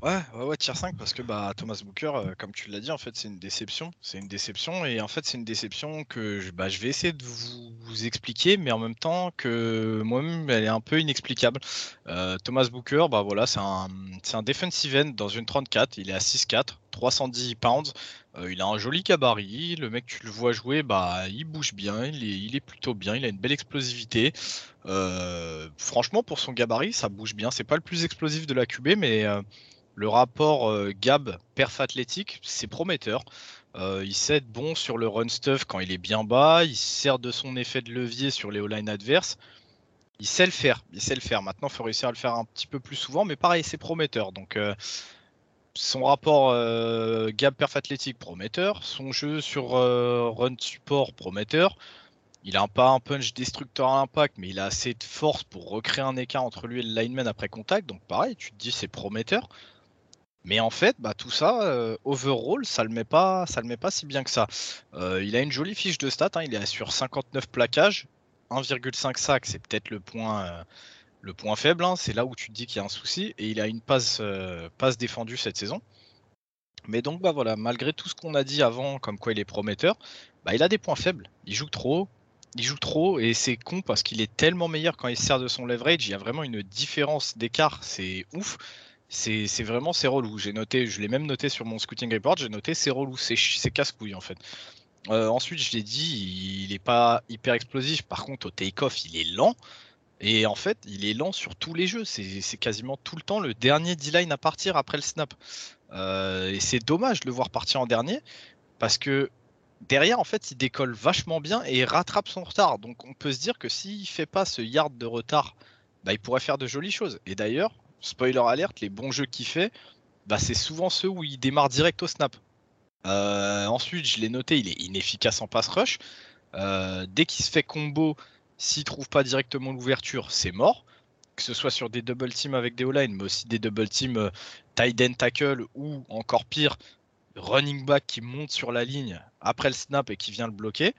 Ouais, ouais, ouais, tier 5 parce que bah, Thomas Booker, euh, comme tu l'as dit, en fait, c'est une déception. C'est une déception et en fait, c'est une déception que je, bah, je vais essayer de vous, expliquer, mais en même temps que moi-même, elle est un peu inexplicable. Euh, Thomas Booker, bah voilà, c'est un, un defensive end dans une 34. Il est à 6'4, 310 pounds. Euh, il a un joli gabarit. Le mec, tu le vois jouer, bah, il bouge bien. Il est, plutôt bien. Il a une belle explosivité. Euh, franchement, pour son gabarit, ça bouge bien. C'est pas le plus explosif de la QB, mais le rapport Gab perf athlétique, c'est prometteur. il sait être bon sur le run stuff quand il est bien bas. Il sert de son effet de levier sur les O-line adverses il sait le faire. Il sait le faire. Maintenant, il faut réussir à le faire un petit peu plus souvent, mais pareil, c'est prometteur. Donc, euh, son rapport euh, gap perf athlétique prometteur, son jeu sur euh, run support prometteur. Il a pas un punch destructeur à l'impact, mais il a assez de force pour recréer un écart entre lui et le lineman après contact. Donc pareil, tu te dis c'est prometteur. Mais en fait, bah, tout ça, overall, ça le met pas, ça le met pas si bien que ça. il a une jolie fiche de stats. Hein. il est sur 59 plaquages, 1,5 sac, c'est peut-être le point, euh, le point faible. Hein. c'est là où tu te dis qu'il y a un souci. Et il a une passe, euh, passe défendue cette saison. Mais donc, bah voilà, malgré tout ce qu'on a dit avant, comme quoi il est prometteur, bah, il a des points faibles. Il joue trop. Il joue trop et c'est con parce qu'il est tellement meilleur quand il sert de son leverage. Il y a vraiment une différence d'écart. C'est ouf. C'est vraiment c'est relou. J'ai noté, je l'ai même noté sur mon scouting report. J'ai noté c'est relou, c'est casse-couille en fait. Euh, ensuite, je l'ai dit, il n'est pas hyper explosif. Par contre, au take-off, il est lent. Et en fait, il est lent sur tous les jeux. C'est quasiment tout le temps le dernier D-line à partir après le snap. Euh, et c'est dommage de le voir partir en dernier. Parce que derrière, en fait, il décolle vachement bien et il rattrape son retard. Donc on peut se dire que s'il fait pas ce yard de retard, bah, il pourrait faire de jolies choses. Et d'ailleurs, spoiler alerte, les bons jeux qu'il fait, bah, c'est souvent ceux où il démarre direct au snap. Euh, ensuite, je l'ai noté, il est inefficace en pass rush. Euh, dès qu'il se fait combo, s'il trouve pas directement l'ouverture, c'est mort. Que ce soit sur des double teams avec des O-line, mais aussi des double teams euh, tight end tackle ou encore pire, running back qui monte sur la ligne après le snap et qui vient le bloquer.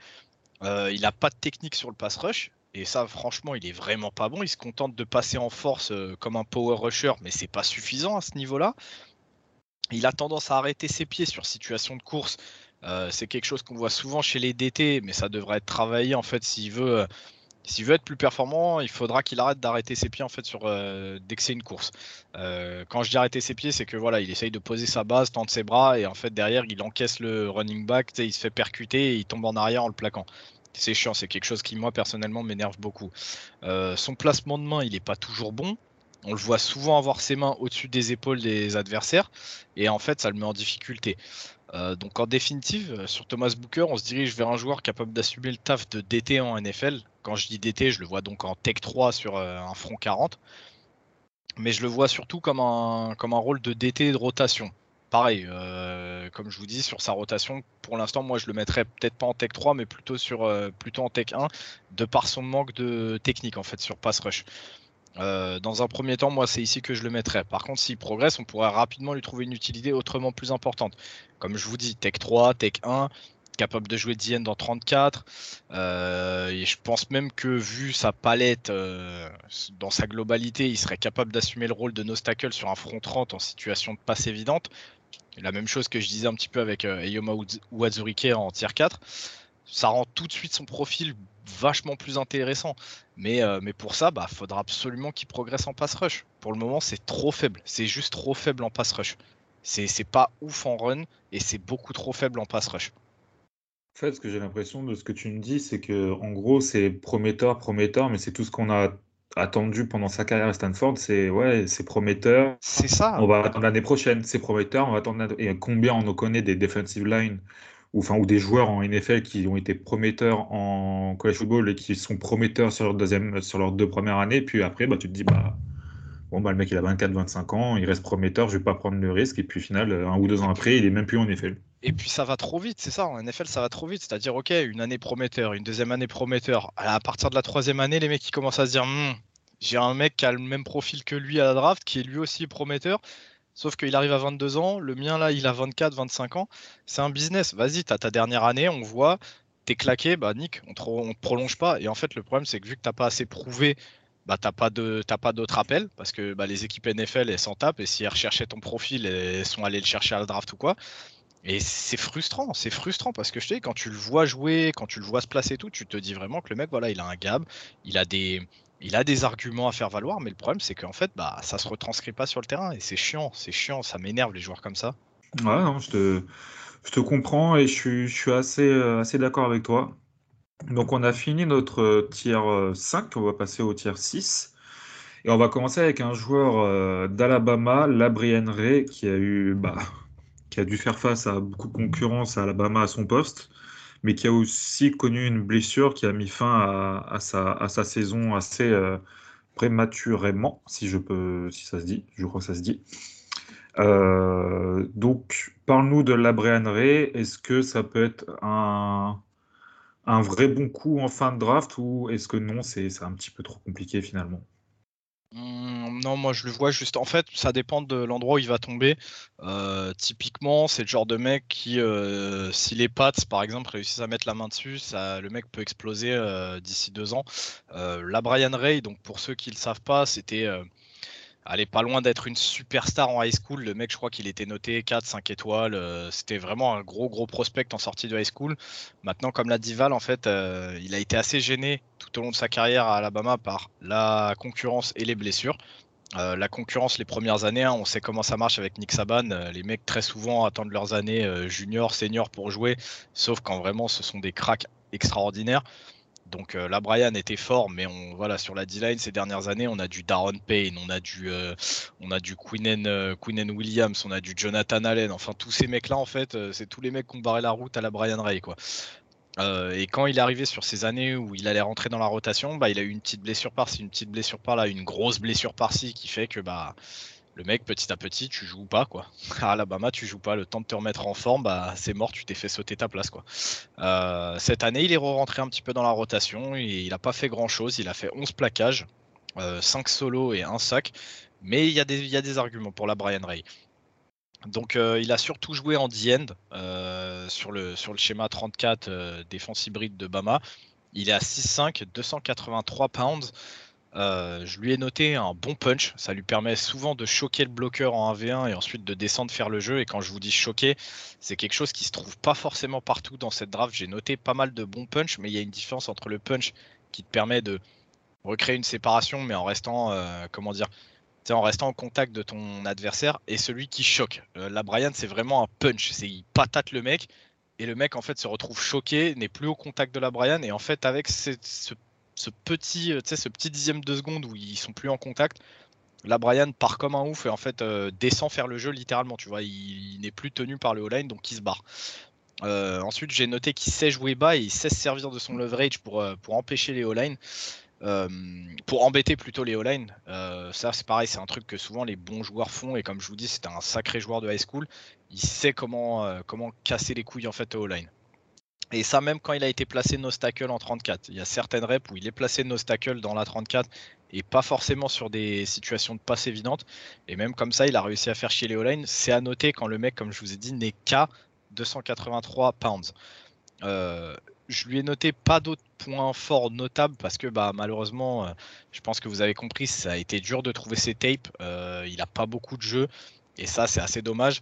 il n'a pas de technique sur le pass rush. Et ça, franchement, il est vraiment pas bon. Il se contente de passer en force comme un power rusher, mais c'est pas suffisant à ce niveau-là. Il a tendance à arrêter ses pieds sur situation de course. Euh, c'est quelque chose qu'on voit souvent chez les DT, mais ça devrait être travaillé en fait s'il veut. Euh, s'il veut être plus performant, il faudra qu'il arrête d'arrêter ses pieds en fait sur euh, dès que c'est une course. quand je dis arrêter ses pieds, c'est que voilà, il essaye de poser sa base, tendre ses bras et en fait derrière il encaisse le running back, il se fait percuter et il tombe en arrière en le plaquant. C'est chiant, c'est quelque chose qui moi personnellement m'énerve beaucoup. son placement de main, il n'est pas toujours bon. On le voit souvent avoir ses mains au-dessus des épaules des adversaires et en fait ça le met en difficulté. Euh, donc en définitive, euh, sur Thomas Booker, on se dirige vers un joueur capable d'assumer le taf de DT en NFL. Quand je dis DT, je le vois donc en Tech 3 sur euh, un front 40. Mais je le vois surtout comme un, comme un rôle de DT de rotation. Pareil, comme je vous dis, sur sa rotation, pour l'instant, moi je le mettrais peut-être pas en Tech 3, mais plutôt, sur, plutôt en Tech 1, de par son manque de technique en fait sur pass rush. Euh, dans un premier temps, moi, c'est ici que je le mettrais. Par contre, s'il progresse, on pourrait rapidement lui trouver une utilité autrement plus importante. Comme je vous dis, Tech 3, Tech 1, capable de jouer DN dans 34. Euh, et je pense même que, vu sa palette euh, dans sa globalité, il serait capable d'assumer le rôle de Nostacle sur un front 30 en situation de passe évidente. La même chose que je disais un petit peu avec Eyoma Wazurike en tier 4. Ça rend tout de suite son profil vachement plus intéressant. Mais, euh, pour ça, bah, faudra absolument qu'il progresse en pass rush. Pour le moment, c'est trop faible. C'est juste trop faible en pass rush. C'est pas ouf en run et c'est beaucoup trop faible en pass rush.
En fait, ce que j'ai l'impression de ce que tu me dis, c'est que en gros, c'est prometteur, prometteur, mais c'est tout ce qu'on a attendu pendant sa carrière à Stanford. C'est ouais, c'est prometteur.
C'est ça.
On va attendre l'année prochaine. C'est prometteur. On va attendre. Et combien on en connaît des defensive line ou, enfin, ou des joueurs en NFL qui ont été prometteurs en college football et qui sont prometteurs sur leur, deuxième, sur leurs deux premières années. Puis après, bah, tu te dis, bah, bon, bah, le mec, il a 24-25 ans, il reste prometteur, je vais pas prendre le risque. Et puis, au final, un ou deux ans après, il est même plus en NFL.
Et puis ça va trop vite, c'est ça, en NFL ça va trop vite, c'est-à-dire ok, une année prometteur, une deuxième année prometteur, à partir de la troisième année, les mecs qui commencent à se dire, hmm, j'ai un mec qui a le même profil que lui à la draft, qui est lui aussi prometteur, Sauf qu'il arrive à 22 ans, le mien là, il a 24, 25 ans. C'est un business. Vas-y, tu as ta dernière année, on voit, t'es claqué, bah Nick, on te, te prolonge pas. Et en fait, le problème, c'est que vu que t'as pas assez prouvé, bah t'as pas de pas d'autres appels parce que bah, les équipes NFL elles s'en tapent et si elles recherchaient ton profil, elles sont allées le chercher à la draft ou quoi. Et c'est frustrant, c'est frustrant parce que je te dis, quand tu le vois jouer, quand tu le vois se placer et tout, tu te dis vraiment que le mec, voilà, il a un gab, il a des, arguments à faire valoir, mais le problème c'est qu'en fait, bah, ça se retranscrit pas sur le terrain et c'est chiant, c'est chiant, ça m'énerve les joueurs comme ça.
Ouais, non, je te, comprends et je suis, euh, assez d'accord avec toi. Donc, on a fini notre tier 5, on va passer au tier 6. Et on va commencer avec un joueur euh, d'Alabama, Labrian Ray, qui a eu, bah, qui a dû faire face à beaucoup de concurrence à Alabama à son poste, mais qui a aussi connu une blessure qui a mis fin à, sa, saison assez euh, prématurément, si je peux, si ça se dit, je crois que ça se dit. Euh, donc, parle-nous de Labrian Ray. Est-ce que ça peut être un, un vrai bon coup en fin de draft ou est-ce que non, c'est un petit peu trop compliqué finalement?
Mmh, non, moi je le vois juste. En fait, ça dépend de l'endroit où il va tomber. Euh, typiquement, c'est le genre de mec qui, euh, si les pattes, par exemple, réussissent à mettre la main dessus, ça, le mec peut exploser euh, d'ici deux ans. la Brian Ray, donc pour ceux qui ne le savent pas, c'était elle est pas loin d'être une superstar en high school. Le mec, je crois qu'il était noté 4, 5 étoiles. Euh, c'était vraiment un gros, gros prospect en sortie de high school. Maintenant, comme l'a Dival, en fait, euh, il a été assez gêné tout au long de sa carrière à Alabama par la concurrence et les blessures. Euh, la concurrence les premières années, hein, on sait comment ça marche avec Nick Saban. les mecs très souvent attendent leurs années junior, senior pour jouer, sauf quand vraiment ce sont des cracks extraordinaires. Donc euh, là, Brian était fort, mais on, voilà, sur la D-line ces dernières années, on a du Darren Payne, on a du, euh, on a du euh, Williams, on a du Jonathan Allen. Enfin, tous ces mecs-là, en fait, c'est tous les mecs qui ont barré la route à la Brian Ray, et quand il est arrivé sur ces années où il allait rentrer dans la rotation, bah, il a eu une petite blessure par-ci, une petite blessure par-là, une grosse blessure par-ci, qui fait que bah le mec, petit à petit, tu joues pas, quoi. [laughs] À Alabama, tu joues pas. Le temps de te remettre en forme, bah, c'est mort, tu t'es fait sauter ta place, quoi. Euh, cette année, il est rentré un petit peu dans la rotation et il n'a pas fait grand chose. Il a fait 11 plaquages, 5 euh, solos et 1 sac. Mais il y, a des, arguments pour la Brian Ray. Donc euh, il a surtout joué en D-end sur le schéma 34 défense hybride de Bama. Il est à 6'5, 283 pounds. Euh, je lui ai noté un bon punch. Ça lui permet souvent de choquer le bloqueur en 1v1 et ensuite de descendre faire le jeu. Et quand je vous dis choquer, c'est quelque chose qui se trouve pas forcément partout dans cette draft. J'ai noté pas mal de bons punch, mais il y a une différence entre le punch qui te permet de recréer une séparation, mais en restant, euh, comment dire, en restant en contact de ton adversaire, et celui qui choque. Euh, la Brian, c'est vraiment un punch. C'est il patate le mec. Et le mec en fait se retrouve choqué, n'est plus au contact de la Brian, et en fait avec ce, ce ce petit, euh, ce petit dixième de seconde où ils sont plus en contact, là Brian part comme un ouf et en fait euh, descend faire le jeu littéralement. Tu vois, il, n'est plus tenu par le O-line donc il se barre. Euh, ensuite, j'ai noté qu'il sait jouer bas et il sait se servir de son leverage pour, empêcher les O-line. pour embêter plutôt les O-line. ça, c'est pareil, c'est un truc que souvent les bons joueurs font. Et comme je vous dis, c'est un sacré joueur de high school. Il sait comment, casser les couilles en fait au O-line. Et ça, même quand il a été placé Nostacle en 34. Il y a certaines reps où il est placé Nostacle dans la 34 et pas forcément sur des situations de passe évidentes. Et même comme ça, il a réussi à faire chier les O-line. C'est à noter quand le mec, comme je vous ai dit, n'est qu'à 283 pounds. Euh, je lui ai noté pas d'autres points forts notables parce que bah, malheureusement, euh, je pense que vous avez compris, ça a été dur de trouver ses tapes. Euh, il n'a pas beaucoup de jeux. Et ça, c'est assez dommage.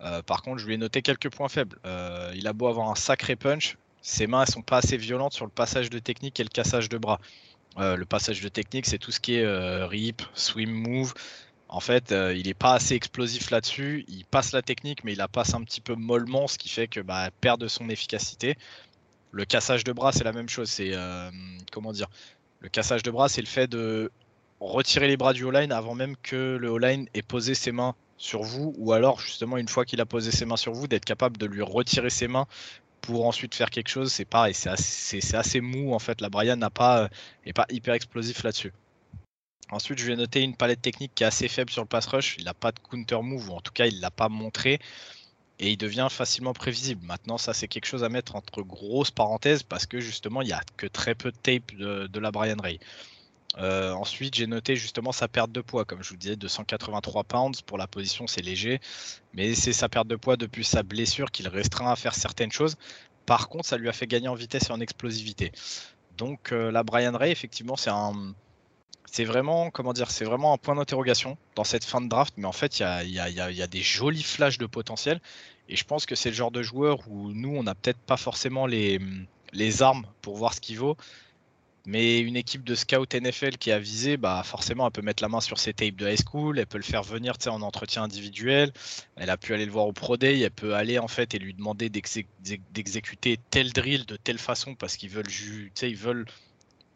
Euh, par contre, je lui ai noté quelques points faibles. Euh, il a beau avoir un sacré punch, ses mains ne sont pas assez violentes sur le passage de technique et le cassage de bras. Euh, le passage de technique, c'est tout ce qui est rip, swim move. En fait, il n'est pas assez explosif là-dessus. Il passe la technique, mais il la passe un petit peu mollement, ce qui fait que bah, perd de son efficacité. Le cassage de bras, c'est la même chose. C'est comment dire? Le cassage de bras, c'est le fait de retirer les bras du O-line avant même que le O-line ait posé ses mains sur vous, ou alors justement une fois qu'il a posé ses mains sur vous, d'être capable de lui retirer ses mains pour ensuite faire quelque chose, c'est pareil, c'est assez, assez, mou en fait. La Brian n'a pas, est pas hyper explosif là-dessus. Ensuite, je vais noter une palette technique qui est assez faible sur le pass rush. Il n'a pas de counter move, ou en tout cas, il l'a pas montré. Et il devient facilement prévisible. Maintenant, ça, c'est quelque chose à mettre entre grosses parenthèses parce que justement, il n'y a que très peu de tape de, de la Brian Ray. Euh, ensuite, j'ai noté justement sa perte de poids. Comme je vous disais, 283 pounds pour la position, c'est léger. Mais c'est sa perte de poids depuis sa blessure qu'il restreint à faire certaines choses. Par contre, ça lui a fait gagner en vitesse et en explosivité. Donc euh, la Brian Ray, effectivement, c'est un, c'est vraiment, comment dire, c'est vraiment un point d'interrogation dans cette fin de draft. Mais en fait, il y a, y a, des jolis flashs de potentiel. Et je pense que c'est le genre de joueur où nous, on n'a peut-être pas forcément les, les armes pour voir ce qu'il vaut Mais une équipe de scout NFL qui est avisée, bah forcément, elle peut mettre la main sur ses tapes de high school, elle peut le faire venir en entretien individuel, elle a pu aller le voir au Pro Day, elle peut aller en fait et lui demander d'exécuter tel drill de telle façon parce qu'ils veulent,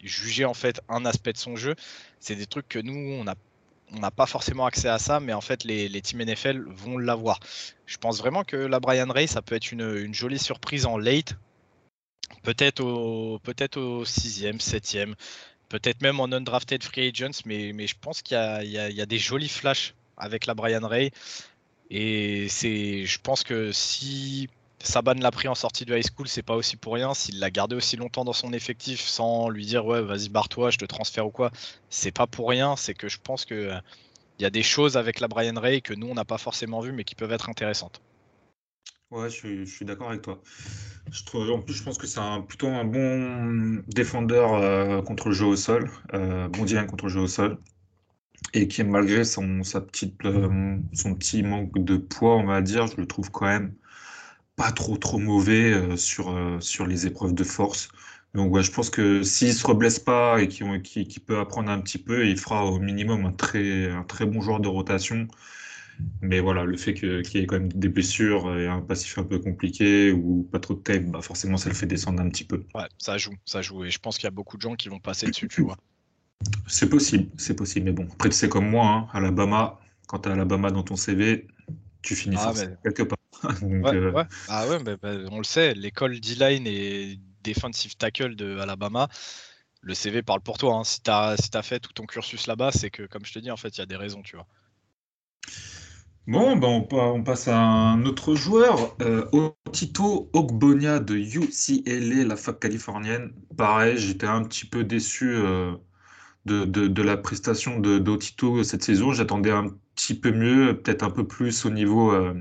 juger en fait un aspect de son jeu. C'est des trucs que nous, on n'a pas forcément accès à ça, mais en fait, les, teams NFL vont l'avoir. Je pense vraiment que la Brian Ray, ça peut être une jolie surprise en late, Peut-être au, peut-être au sixième, septième, peut-être même en undrafted free agents, mais, je pense qu'il y, a, des jolis flashs avec la Brian Ray. Et c'est, je pense que si Saban l'a pris en sortie de high school, c'est pas aussi pour rien. S'il l'a gardé aussi longtemps dans son effectif sans lui dire ouais vas-y barre-toi, je te transfère ou quoi, c'est pas pour rien. C'est que je pense que il y a des choses avec la Brian Ray que nous on n'a pas forcément vu mais qui peuvent être intéressantes.
Ouais, je suis, d'accord avec toi. Je trouve, en plus, je pense que c'est un, plutôt un bon défendeur euh, contre le jeu au sol, euh, bon divin contre le jeu au sol, et qui, malgré son, sa petite, euh, son petit manque de poids, on va dire, je le trouve quand même pas trop trop mauvais sur, sur les épreuves de force. Donc ouais, je pense que s'il se reblesse pas et qu'il peut apprendre un petit peu, il fera au minimum un très, un très bon joueur de rotation. Mais voilà, le fait qu'il y ait quand même des blessures et un passif un peu compliqué ou pas trop de tape, bah forcément ça le fait descendre un petit peu.
Ouais, ça joue, ça joue. Et je pense qu'il y a beaucoup de gens qui vont passer dessus, tu vois.
C'est possible, c'est possible. Mais bon, après tu sais comme moi, hein, Alabama, quand tu as Alabama dans ton CV, tu finis ah, quelque part. [laughs]
Euh, ouais, Ah ouais, bah, on le sait, l'école D-line et defensive tackle de Alabama, le CV parle pour toi. Hein. Si tu as, si as fait tout ton cursus là-bas, c'est que, comme je te dis, en fait, il y a des raisons, tu vois.
Bon, ben on, passe à un autre joueur, euh, Otito Ogbonia de UCLA, la fac californienne. Pareil, j'étais un petit peu déçu euh, de, la prestation de d'Otito cette saison. J'attendais un petit peu mieux, peut-être un peu plus au niveau, euh,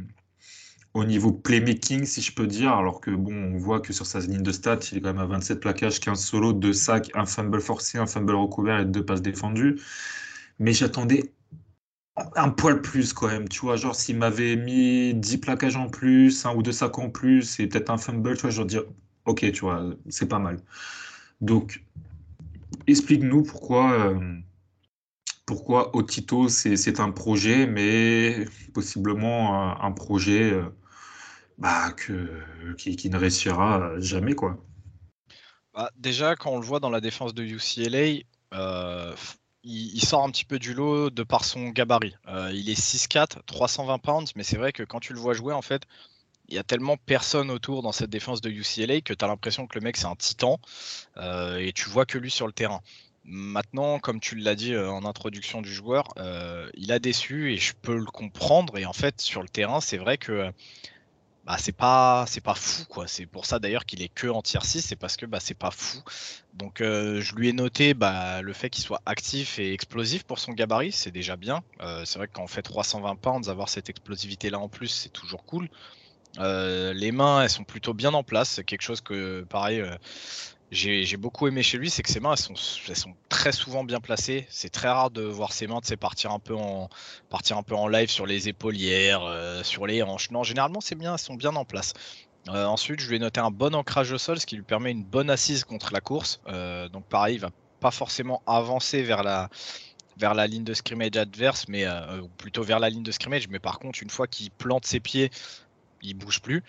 au niveau playmaking, si je peux dire. Alors que bon, on voit que sur sa ligne de stats, il est quand même à 27 plaquages, 15 solos, 2 sacs, un fumble forcé, un fumble recouvert et deux passes défendues. Mais j'attendais un poil plus quand même, tu vois, genre s'il m'avait mis 10 plaquages en plus, un ou deux sacs en plus et peut-être un fumble, tu vois, je dire ok, tu vois, c'est pas mal. Donc, explique-nous pourquoi, euh, pourquoi Otito c'est un projet, mais possiblement un, projet euh, bah, qui, ne réussira jamais, quoi.
Bah, déjà, quand on le voit dans la défense de UCLA, euh, il, sort un petit peu du lot de par son gabarit. Euh, il est 6'4, 320 pounds, mais c'est vrai que quand tu le vois jouer, en fait, il y a tellement personne autour dans cette défense de UCLA que tu as l'impression que le mec c'est un titan euh, et tu vois que lui sur le terrain. Maintenant, comme tu l'as dit euh, en introduction du joueur, il a déçu et je peux le comprendre. Et en fait, sur le terrain, c'est vrai que bah, c'est pas c'est pas fou quoi. C'est pour ça d'ailleurs qu'il est que en tier 6, c'est parce que bah, c'est pas fou. Donc euh, je lui ai noté bah, le fait qu'il soit actif et explosif pour son gabarit, c'est déjà bien. Euh, c'est vrai que quand on fait 320 pounds, avoir cette explosivité là en plus, c'est toujours cool. Euh, les mains, elles sont plutôt bien en place. C'est quelque chose que, pareil, j'ai beaucoup aimé chez lui, c'est que ses mains, elles sont, très souvent bien placées. C'est très rare de voir ses mains partir un peu en partir un peu en live sur les épaulières, euh, sur les hanches. Non, généralement, c'est bien, elles sont bien en place. Euh, ensuite, je lui ai noté un bon ancrage au sol, ce qui lui permet une bonne assise contre la course. Euh, donc, pareil, il va pas forcément avancer vers la vers la ligne de scrimmage adverse, mais plutôt vers la ligne de scrimmage. Mais par contre, une fois qu'il plante ses pieds, il bouge plus.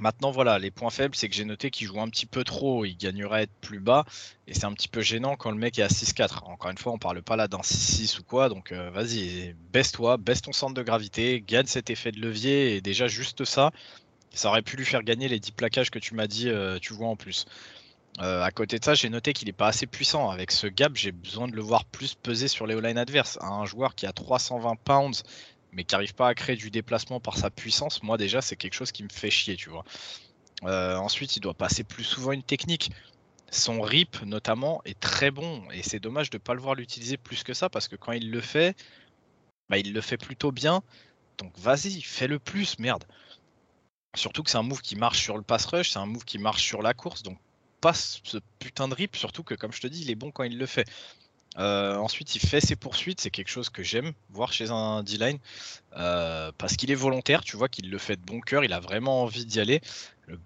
Maintenant, voilà, les points faibles, c'est que j'ai noté qu'il joue un petit peu trop, il gagnerait être plus bas, et c'est un petit peu gênant quand le mec est à 6-4. Encore une fois, on parle pas là d'un 6-6 ou quoi, donc euh, vas-y, baisse-toi, baisse ton centre de gravité, gagne cet effet de levier, et déjà juste ça, ça aurait pu lui faire gagner les 10 plaquages que tu m'as dit, euh, tu vois en plus. Euh, à côté de ça, j'ai noté qu'il n'est pas assez puissant. Avec ce gap, j'ai besoin de le voir plus peser sur les O-line adverses. Un joueur qui a 320 pounds mais qui n'arrive pas à créer du déplacement par sa puissance, moi déjà c'est quelque chose qui me fait chier, tu vois. Euh, ensuite, il doit passer plus souvent une technique. Son rip notamment est très bon et c'est dommage de ne pas le voir l'utiliser plus que ça parce que quand il le fait, bah, il le fait plutôt bien. Donc vas-y, fais-le plus, merde. Surtout que c'est un move qui marche sur le pass rush, c'est un move qui marche sur la course, donc passe ce putain de rip, surtout que comme je te dis, il est bon quand il le fait. Euh, ensuite, il fait ses poursuites, c'est quelque chose que j'aime voir chez un D-line euh, parce qu'il est volontaire, tu vois qu'il le fait de bon cœur, il a vraiment envie d'y aller,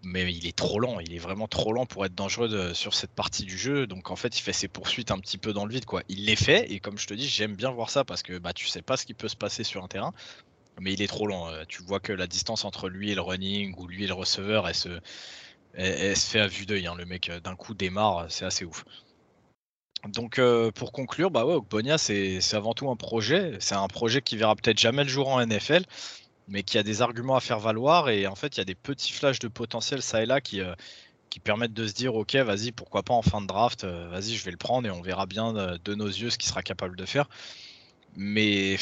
mais il est trop lent, il est vraiment trop lent pour être dangereux sur cette partie du jeu. Donc en fait, il fait ses poursuites un petit peu dans le vide, quoi. Il les fait et comme je te dis, j'aime bien voir ça parce que bah tu sais pas ce qui peut se passer sur un terrain, mais il est trop lent. Euh, tu vois que la distance entre lui et le running ou lui et le receveur, elle se, fait à vue d'œil. Hein. Le mec d'un coup démarre, c'est assez ouf. Donc euh, pour conclure, bah ouais, c'est avant tout un projet. C'est un projet qui verra peut-être jamais le jour en NFL, mais qui a des arguments à faire valoir. Et en fait, il y a des petits flashs de potentiel ça et là qui, euh, qui permettent de se dire, ok, vas-y, pourquoi pas en fin de draft, euh, vas-y, je vais le prendre et on verra bien de, nos yeux ce qu'il sera capable de faire. Mais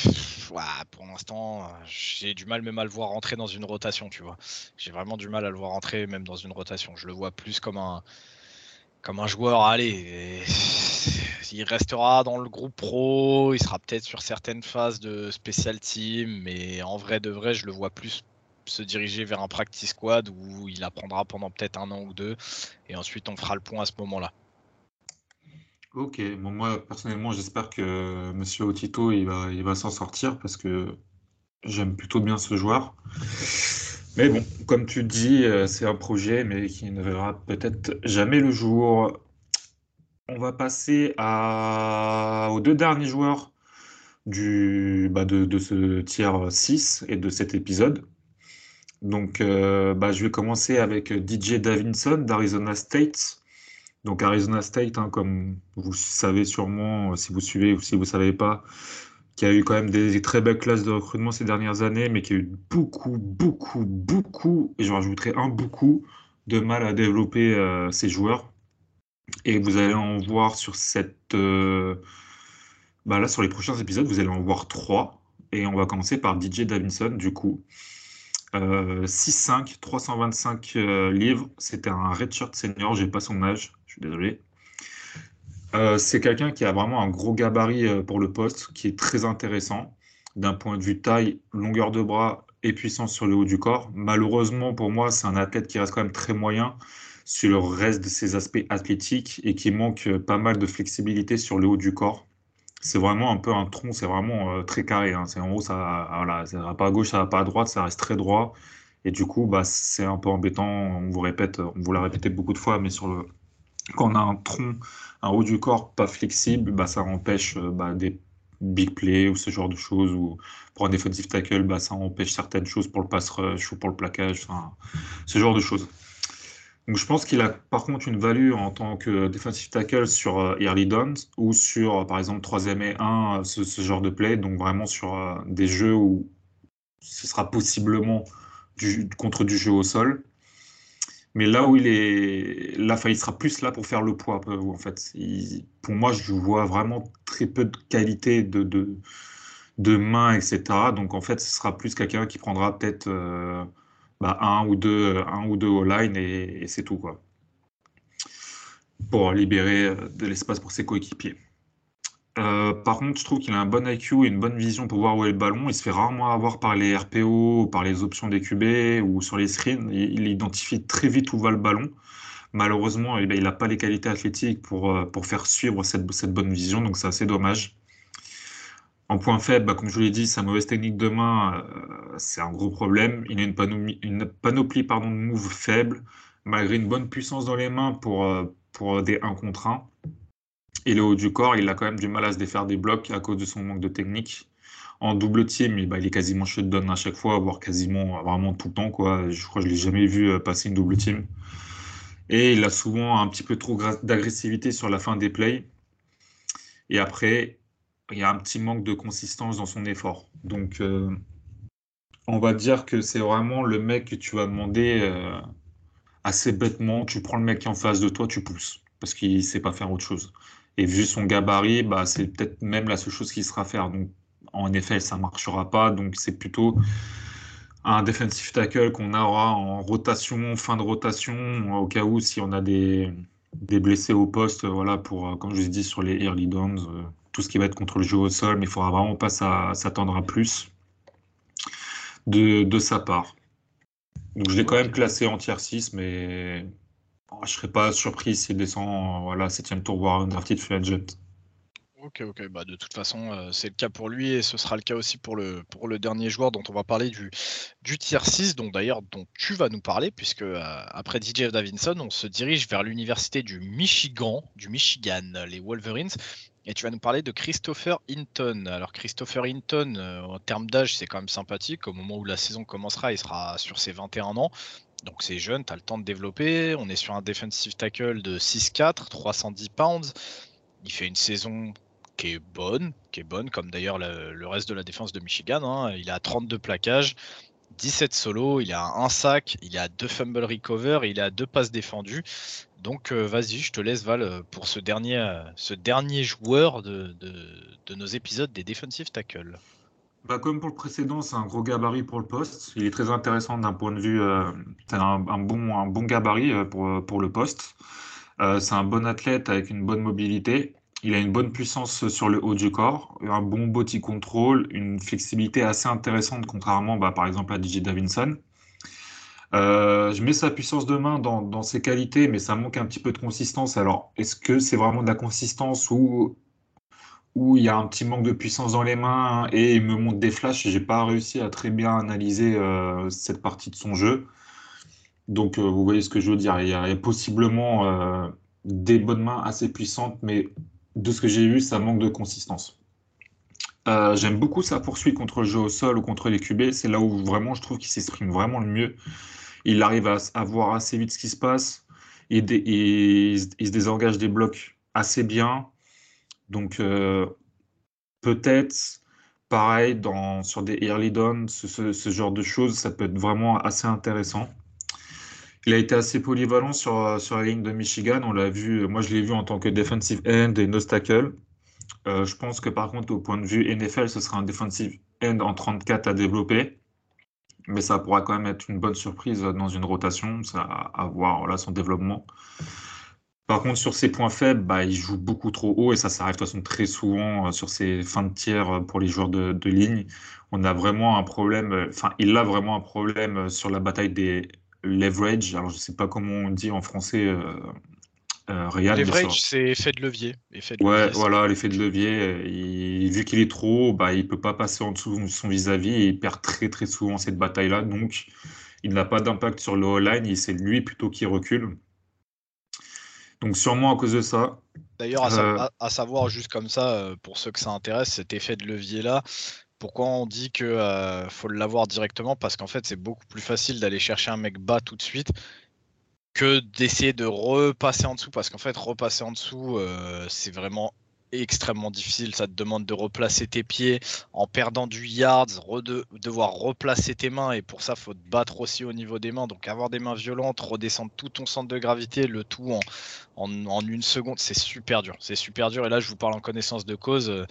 pour l'instant, j'ai du mal même à le voir rentrer dans une rotation, tu vois. J'ai vraiment du mal à le voir rentrer même dans une rotation. Je le vois plus comme un, comme un joueur, allez, il restera dans le groupe pro, il sera peut-être sur certaines phases de special team, mais en vrai de vrai, je le vois plus se diriger vers un practice squad où il apprendra pendant peut-être un an ou deux, et ensuite on fera le point à ce moment-là.
Ok, moi personnellement j'espère que Monsieur Otito il va s'en sortir parce que j'aime plutôt bien ce joueur. Mais bon, comme tu dis, euh, c'est un projet, mais qui ne verra peut-être jamais le jour. On va passer aux deux derniers joueurs bah, de, ce tiers 6 et de cet épisode. Donc, euh, bah, je vais commencer avec DJ Davinson d'Arizona State. Donc, Arizona State, hein, comme vous savez sûrement, si vous suivez ou si vous ne savez pas, qui a eu quand même des, très belles classes de recrutement ces dernières années, mais qui a eu beaucoup, beaucoup, beaucoup, et je rajouterai un beaucoup, de mal à développer euh, ses joueurs. Et vous allez en voir sur cette. Euh, bah là, sur les prochains épisodes, vous allez en voir trois. Et on va commencer par DJ Davinson, du coup. 6-5, 325 euh, livres. C'était un redshirt senior, j'ai pas son âge, je suis désolé. Euh, c'est quelqu'un qui a vraiment un gros gabarit euh, pour le poste, qui est très intéressant d'un point de vue taille, longueur de bras et puissance sur le haut du corps. Malheureusement, pour moi, c'est un athlète qui reste quand même très moyen sur le reste de ses aspects athlétiques et qui manque euh, pas mal de flexibilité sur le haut du corps. C'est vraiment un peu un tronc, c'est vraiment très carré. Hein. C'est en haut, ça, voilà, ça va pas à gauche, ça va pas à droite, ça reste très droit. Et du coup, bah, c'est un peu embêtant. On vous répète, on vous l'a répété beaucoup de fois, mais sur le, quand on a un tronc un haut du corps pas flexible, bah, ça empêche euh, bah, des big plays ou ce genre de choses. Ou pour un defensive tackle, bah, ça empêche certaines choses pour le pass rush ou pour le plaquage, ce genre de choses. Donc je pense qu'il a par contre une value en tant que defensive tackle sur euh, early downs ou sur euh, par exemple 3 et 1, ce, genre de play. Donc vraiment sur des jeux où ce sera possiblement du, contre du jeu au sol. Mais là où il est, là, il sera plus là pour faire le poids. En fait, pour moi, je vois vraiment très peu de qualité de, de, de main, etc. Donc en fait, ce sera plus quelqu'un qui prendra peut-être euh, bah, un ou deux, un ou deux au line et, c'est tout quoi. Pour libérer euh, de l'espace pour ses coéquipiers. Euh, par contre, je trouve qu'il a un bon IQ et une bonne vision pour voir où est le ballon. Il se fait rarement avoir par les RPO, par les options des QB ou sur les screens. Il, identifie très vite où va le ballon. Malheureusement, eh ben, il n'a pas les qualités athlétiques pour, euh, faire suivre cette, bonne vision, donc c'est assez dommage. En point faible, bah, comme je vous l'ai dit, sa mauvaise technique de main, euh, c'est un gros problème. Il a une panoplie, de moves faibles, malgré une bonne puissance dans les mains pour, pour des 1 contre 1. Et le haut du corps, il a quand même du mal à se défaire des blocs à cause de son manque de technique. En double team, bah, il est quasiment shutdown à chaque fois, voire quasiment vraiment tout le temps. Je crois que je ne l'ai jamais vu euh, passer une double team. Et il a souvent un petit peu trop d'agressivité sur la fin des plays. Et après, il y a un petit manque de consistance dans son effort. Donc, euh, on va dire que c'est vraiment le mec que tu vas demander euh, assez bêtement. Tu prends le mec qui est en face de toi, tu pousses. Parce qu'il ne sait pas faire autre chose. Et vu son gabarit, bah, c'est peut-être même la seule chose qui sera faire. Donc, en effet, ça ne marchera pas. Donc, c'est plutôt un defensive tackle qu'on aura en rotation, fin de rotation, au cas où si on a des, des blessés au poste, voilà, pour, euh, comme je vous dit, sur les early downs, euh, tout ce qui va être contre le jeu au sol, mais il ne faudra vraiment pas s'attendre à plus de, de sa part. Donc, je l'ai quand même classé en tier 6, mais je ne serais pas surpris s'il descend voilà, 7 tour, voire un drafted free agent.
Ok, ok. Bah, de toute façon, euh, c'est le cas pour lui et ce sera le cas aussi pour le, pour le dernier joueur dont on va parler du, du tier 6, dont d'ailleurs dont tu vas nous parler, puisque euh, après DJ Davinson, on se dirige vers l'université du Michigan, du Michigan, les Wolverines. Et tu vas nous parler de Christopher Hinton. Alors Christopher Hinton, euh, en termes d'âge, c'est quand même sympathique. Au moment où la saison commencera, il sera sur ses 21 ans. Donc c'est jeune, tu as le temps de développer. On est sur un defensive tackle de 6'4, 310 pounds. Il fait une saison qui est bonne, qui est bonne, comme d'ailleurs le, reste de la défense de Michigan. Hein. Il a 32 plaquages, 17 solos, il a un sac, il a deux fumble recover, il a deux passes défendues. Donc euh, vas-y, je te laisse Val pour ce dernier, euh, joueur de, de, nos épisodes des defensive tackles.
Bah, comme pour le précédent, c'est un gros gabarit pour le poste. Il est très intéressant d'un point de vue. Euh, c'est un, bon, un bon gabarit pour, pour le poste. c'est un bon athlète avec une bonne mobilité. Il a une bonne puissance sur le haut du corps, un bon body control, une flexibilité assez intéressante, contrairement bah, par exemple à DJ Davinson. Euh, je mets sa puissance de main dans, ses qualités, mais ça manque un petit peu de consistance. Alors, est-ce que c'est vraiment de la consistance ou où il y a un petit manque de puissance dans les mains et il me montre des flashs J'ai pas réussi à très bien analyser euh, cette partie de son jeu. Donc, euh, vous voyez ce que je veux dire. Il y a, possiblement des bonnes mains assez puissantes, mais de ce que j'ai vu, ça manque de consistance. J'aime beaucoup sa poursuite contre le jeu au sol ou contre les QB. C'est là où vraiment je trouve qu'il s'exprime vraiment le mieux. Il arrive à, voir assez vite ce qui se passe. Il, se désengage des blocs assez bien. Donc, euh, peut-être, pareil, dans, sur des early downs, ce, genre de choses, ça peut être vraiment assez intéressant. Il a été assez polyvalent sur, sur la ligne de Michigan. On l'a vu, moi je l'ai vu en tant que defensive end et no tackle. Euh, je pense que par contre, au point de vue NFL, ce sera un defensive end en 34 à développer mais ça pourra quand même être une bonne surprise dans une rotation, à voir là, son développement. Par contre, sur ses points faibles, bah, il joue beaucoup trop haut et ça, ça arrive de toute façon très souvent euh, sur ses fins de tiers euh, pour les joueurs de, de ligne. On a vraiment un problème, euh, enfin, il a vraiment un problème sur la bataille des leverage. Alors, je ne sais pas comment on dit en français
euh, Leverage, c'est effet de levier. Effet
ouais, voilà, l'effet de levier. vu qu'il est trop haut, bah, il ne peut pas passer en dessous de son vis-à-vis et il perd très très souvent cette bataille-là. Donc, il n'a pas d'impact sur le line c'est lui plutôt qui recule. Donc, sûrement à cause de ça.
D'ailleurs, à, euh, savoir, juste comme ça, euh, pour ceux que ça intéresse, cet effet de levier-là, pourquoi on dit qu'il euh, faut l'avoir directement? Parce qu'en fait, c'est beaucoup plus facile d'aller chercher un mec bas tout de suite que d'essayer de repasser en dessous, parce qu'en fait, repasser en dessous, euh, c'est vraiment extrêmement difficile. Ça te demande de replacer tes pieds en perdant du yards, de, devoir replacer tes mains, et pour ça, faut te battre aussi au niveau des mains. Donc, avoir des mains violentes, redescendre tout ton centre de gravité, le tout en, en, une seconde, c'est super dur. C'est super dur. Et là, je vous parle en connaissance de cause, euh,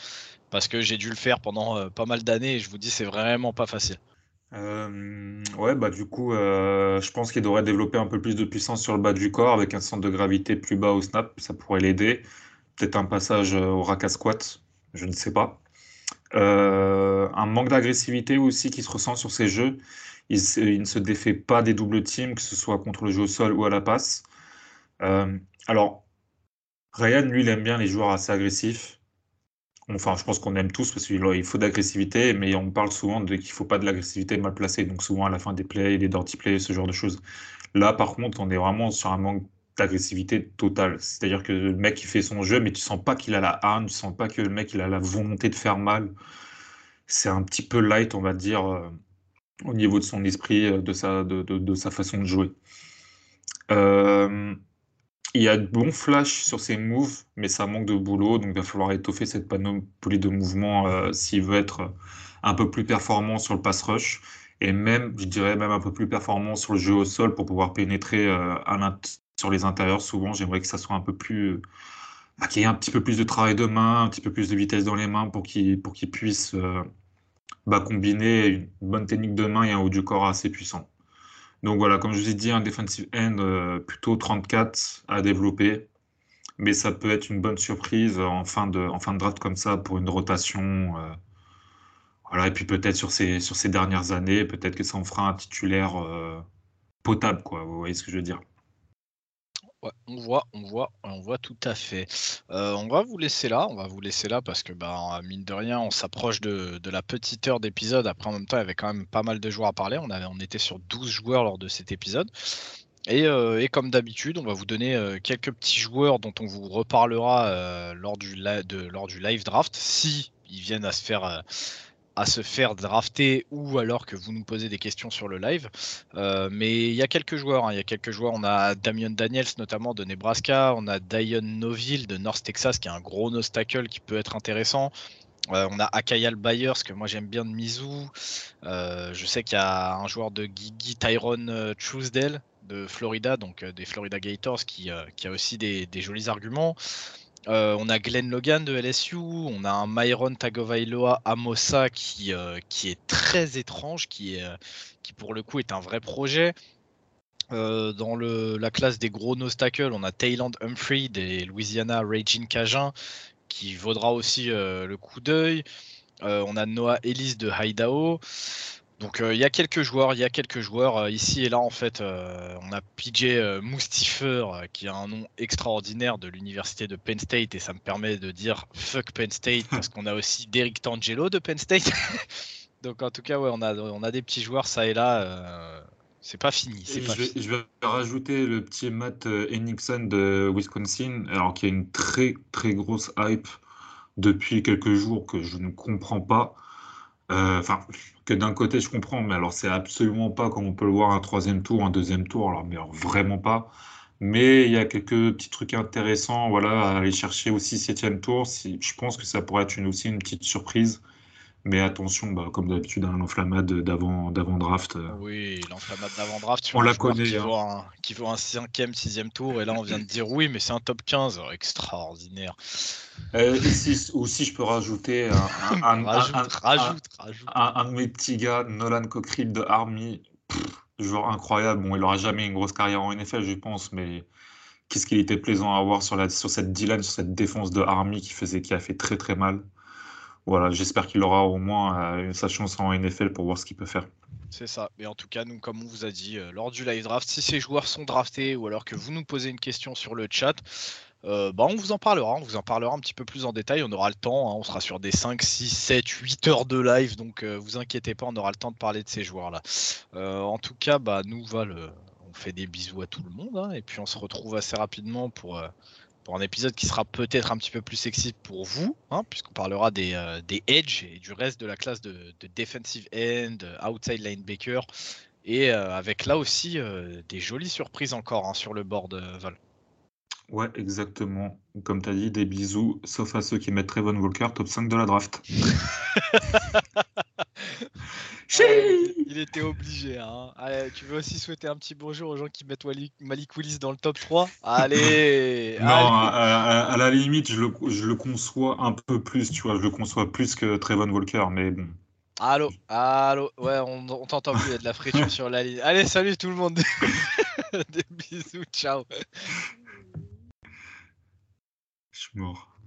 parce que j'ai dû le faire pendant euh, pas mal d'années, et je vous dis, c'est vraiment pas facile.
Euh, ouais, bah du coup, euh, je pense qu'il devrait développer un peu plus de puissance sur le bas du corps avec un centre de gravité plus bas au snap, ça pourrait l'aider. Peut-être un passage euh, au rack squat, je ne sais pas. un manque d'agressivité aussi qui se ressent sur ces jeux. Il, ne se défait pas des doubles teams, que ce soit contre le jeu au sol ou à la passe. alors, Ryan, lui, il aime bien les joueurs assez agressifs. Enfin, je pense qu'on aime tous parce qu'il faut d'agressivité, mais on parle souvent de qu'il ne faut pas de l'agressivité mal placée. Donc souvent à la fin des plays, des dirty plays, ce genre de choses. Là, par contre, on est vraiment sur un manque d'agressivité totale. C'est-à-dire que le mec il fait son jeu, mais tu sens pas qu'il a la haine, tu sens pas que le mec il a la volonté de faire mal. C'est un petit peu light, on va dire, euh, au niveau de son esprit, euh, de sa, de, de, sa façon de jouer. Euh, il y a de bons flashs sur ses moves, mais ça manque de boulot, donc il va falloir étoffer cette panoplie de mouvements s'il veut être un peu plus performant sur le pass rush, et même, je dirais, même un peu plus performant sur le jeu au sol pour pouvoir pénétrer euh, sur les intérieurs. Souvent, j'aimerais que ça soit un peu plus. Euh, qu'il y ait un petit peu plus de travail de main, un petit peu plus de vitesse dans les mains pour qu'il puisse bah, combiner une bonne technique de main et un haut du corps assez puissant. Donc voilà, comme je vous ai dit, un defensive end euh, plutôt 34 à développer. Mais ça peut être une bonne surprise en fin de, en draft comme ça pour une rotation. Euh, voilà, et puis peut-être sur ces, sur ces dernières années, peut-être que ça en fera un titulaire euh, potable, quoi. Vous voyez ce que je veux dire?
On voit, on voit, on voit tout à fait. Euh, on va vous laisser là, on va vous laisser là parce que bah, mine de rien, on s'approche de, la petite heure d'épisode. Après, en même temps, il y avait quand même pas mal de joueurs à parler. On, avait, on était sur 12 joueurs lors de cet épisode. Et, euh, comme d'habitude, on va vous donner euh, quelques petits joueurs dont on vous reparlera lors, du lors du live draft, si ils viennent à se faire à se faire drafter ou alors que vous nous posez des questions sur le live. Euh, mais il y a quelques joueurs. Hein. Il y a quelques joueurs. On a Damian Daniels notamment de Nebraska. On a Dion Noville de North Texas qui est un gros nose tackle qui peut être intéressant. Euh, on a Akayal Byers que moi j'aime bien de Mizou. Euh, je sais qu'il y a un joueur de Gigi Tyrone Truesdale de Florida, donc des Florida Gators, qui, a aussi des jolis arguments. Euh, on a Glenn Logan de LSU, on a un Myron Tagovailoa Amosa qui, euh, est très étrange, qui, euh, qui pour le coup est un vrai projet. dans la classe des gros nose on a Tayland Humphrey des Louisiana Raging Cajun qui vaudra aussi le coup d'œil. on a Noah Ellis de Idaho. Donc euh, il y a quelques joueurs, il y a quelques joueurs euh, ici et là en fait. Euh, on a PJ Moustifer qui a un nom extraordinaire de l'université de Penn State et ça me permet de dire fuck Penn State parce [laughs] qu'on a aussi Derek Tangelo de Penn State. [laughs] Donc en tout cas ouais on a on a des petits joueurs ça et là. c'est pas fini.
Je, vais, je, vais, rajouter le petit Matt Henningsen de Wisconsin, alors qui a une très très grosse hype depuis quelques jours que je ne comprends pas. Enfin, que d'un côté, je comprends, mais alors c'est absolument pas comme on peut le voir un troisième tour, un deuxième tour, alors, mais vraiment pas. Mais il y a quelques petits trucs intéressants voilà, à aller chercher aussi septième tour. Si, je pense que ça pourrait être aussi une petite surprise. Mais attention, bah, comme d'habitude, un l'enflammade d'avant, draft. Euh,
oui, l'enflammade d'avant draft.
On la connaît. Qui,
hein. vaut un, qui vaut un cinquième, sixième tour. Et là, on vient de dire oui, mais c'est un top 15. extraordinaire.
Euh, ou si je peux rajouter un, un, [laughs]
rajoute, rajoute, rajoute.
un, de mes petits gars, Nolan Cockerill de Army. joueur incroyable. Bon, il n'aura jamais une grosse carrière en NFL, je pense, mais qu'est-ce qu'il était plaisant à voir sur, la, sur cette D-line, sur cette défense de Army qui, faisait, qui a fait très très mal voilà, j'espère qu'il aura au moins euh, sa chance en NFL pour voir ce qu'il peut faire.
C'est ça. Mais en tout cas, nous, comme on vous a dit euh, lors du live draft, si ces joueurs sont draftés ou alors que vous nous posez une question sur le chat, euh, bah, on vous en parlera. On vous en parlera un petit peu plus en détail. On aura le temps. Hein. on sera sur des 5, 6, 7, 8 heures de live. Donc, vous inquiétez pas, on aura le temps de parler de ces joueurs-là. en tout cas, bah, nous, on fait des bisous à tout le monde. Hein, et puis, on se retrouve assez rapidement pour pour un épisode qui sera peut-être un petit peu plus sexy pour vous, hein, puisqu'on parlera des, euh, des edge et du reste de la classe de, defensive end, outside linebacker, et euh, avec là aussi euh, des jolies surprises encore hein, sur le board, Val.
Ouais, exactement. Comme tu as dit, des bisous, sauf à ceux qui mettent Trevon Walker top 5 de la draft. [laughs] [laughs]
il était obligé. Hein. tu veux aussi souhaiter un petit bonjour aux gens qui mettent Malik Willis dans le top 3 Allez [laughs]
Non, À, la limite, je le, je le, conçois un peu plus, tu vois, je le conçois plus que Trevon Walker, mais bon.
Allô Allô Ouais, on, on t'entend plus, il y a de la friture sur la ligne. Allez, salut tout le monde [laughs] Des bisous, ciao
Je suis mort.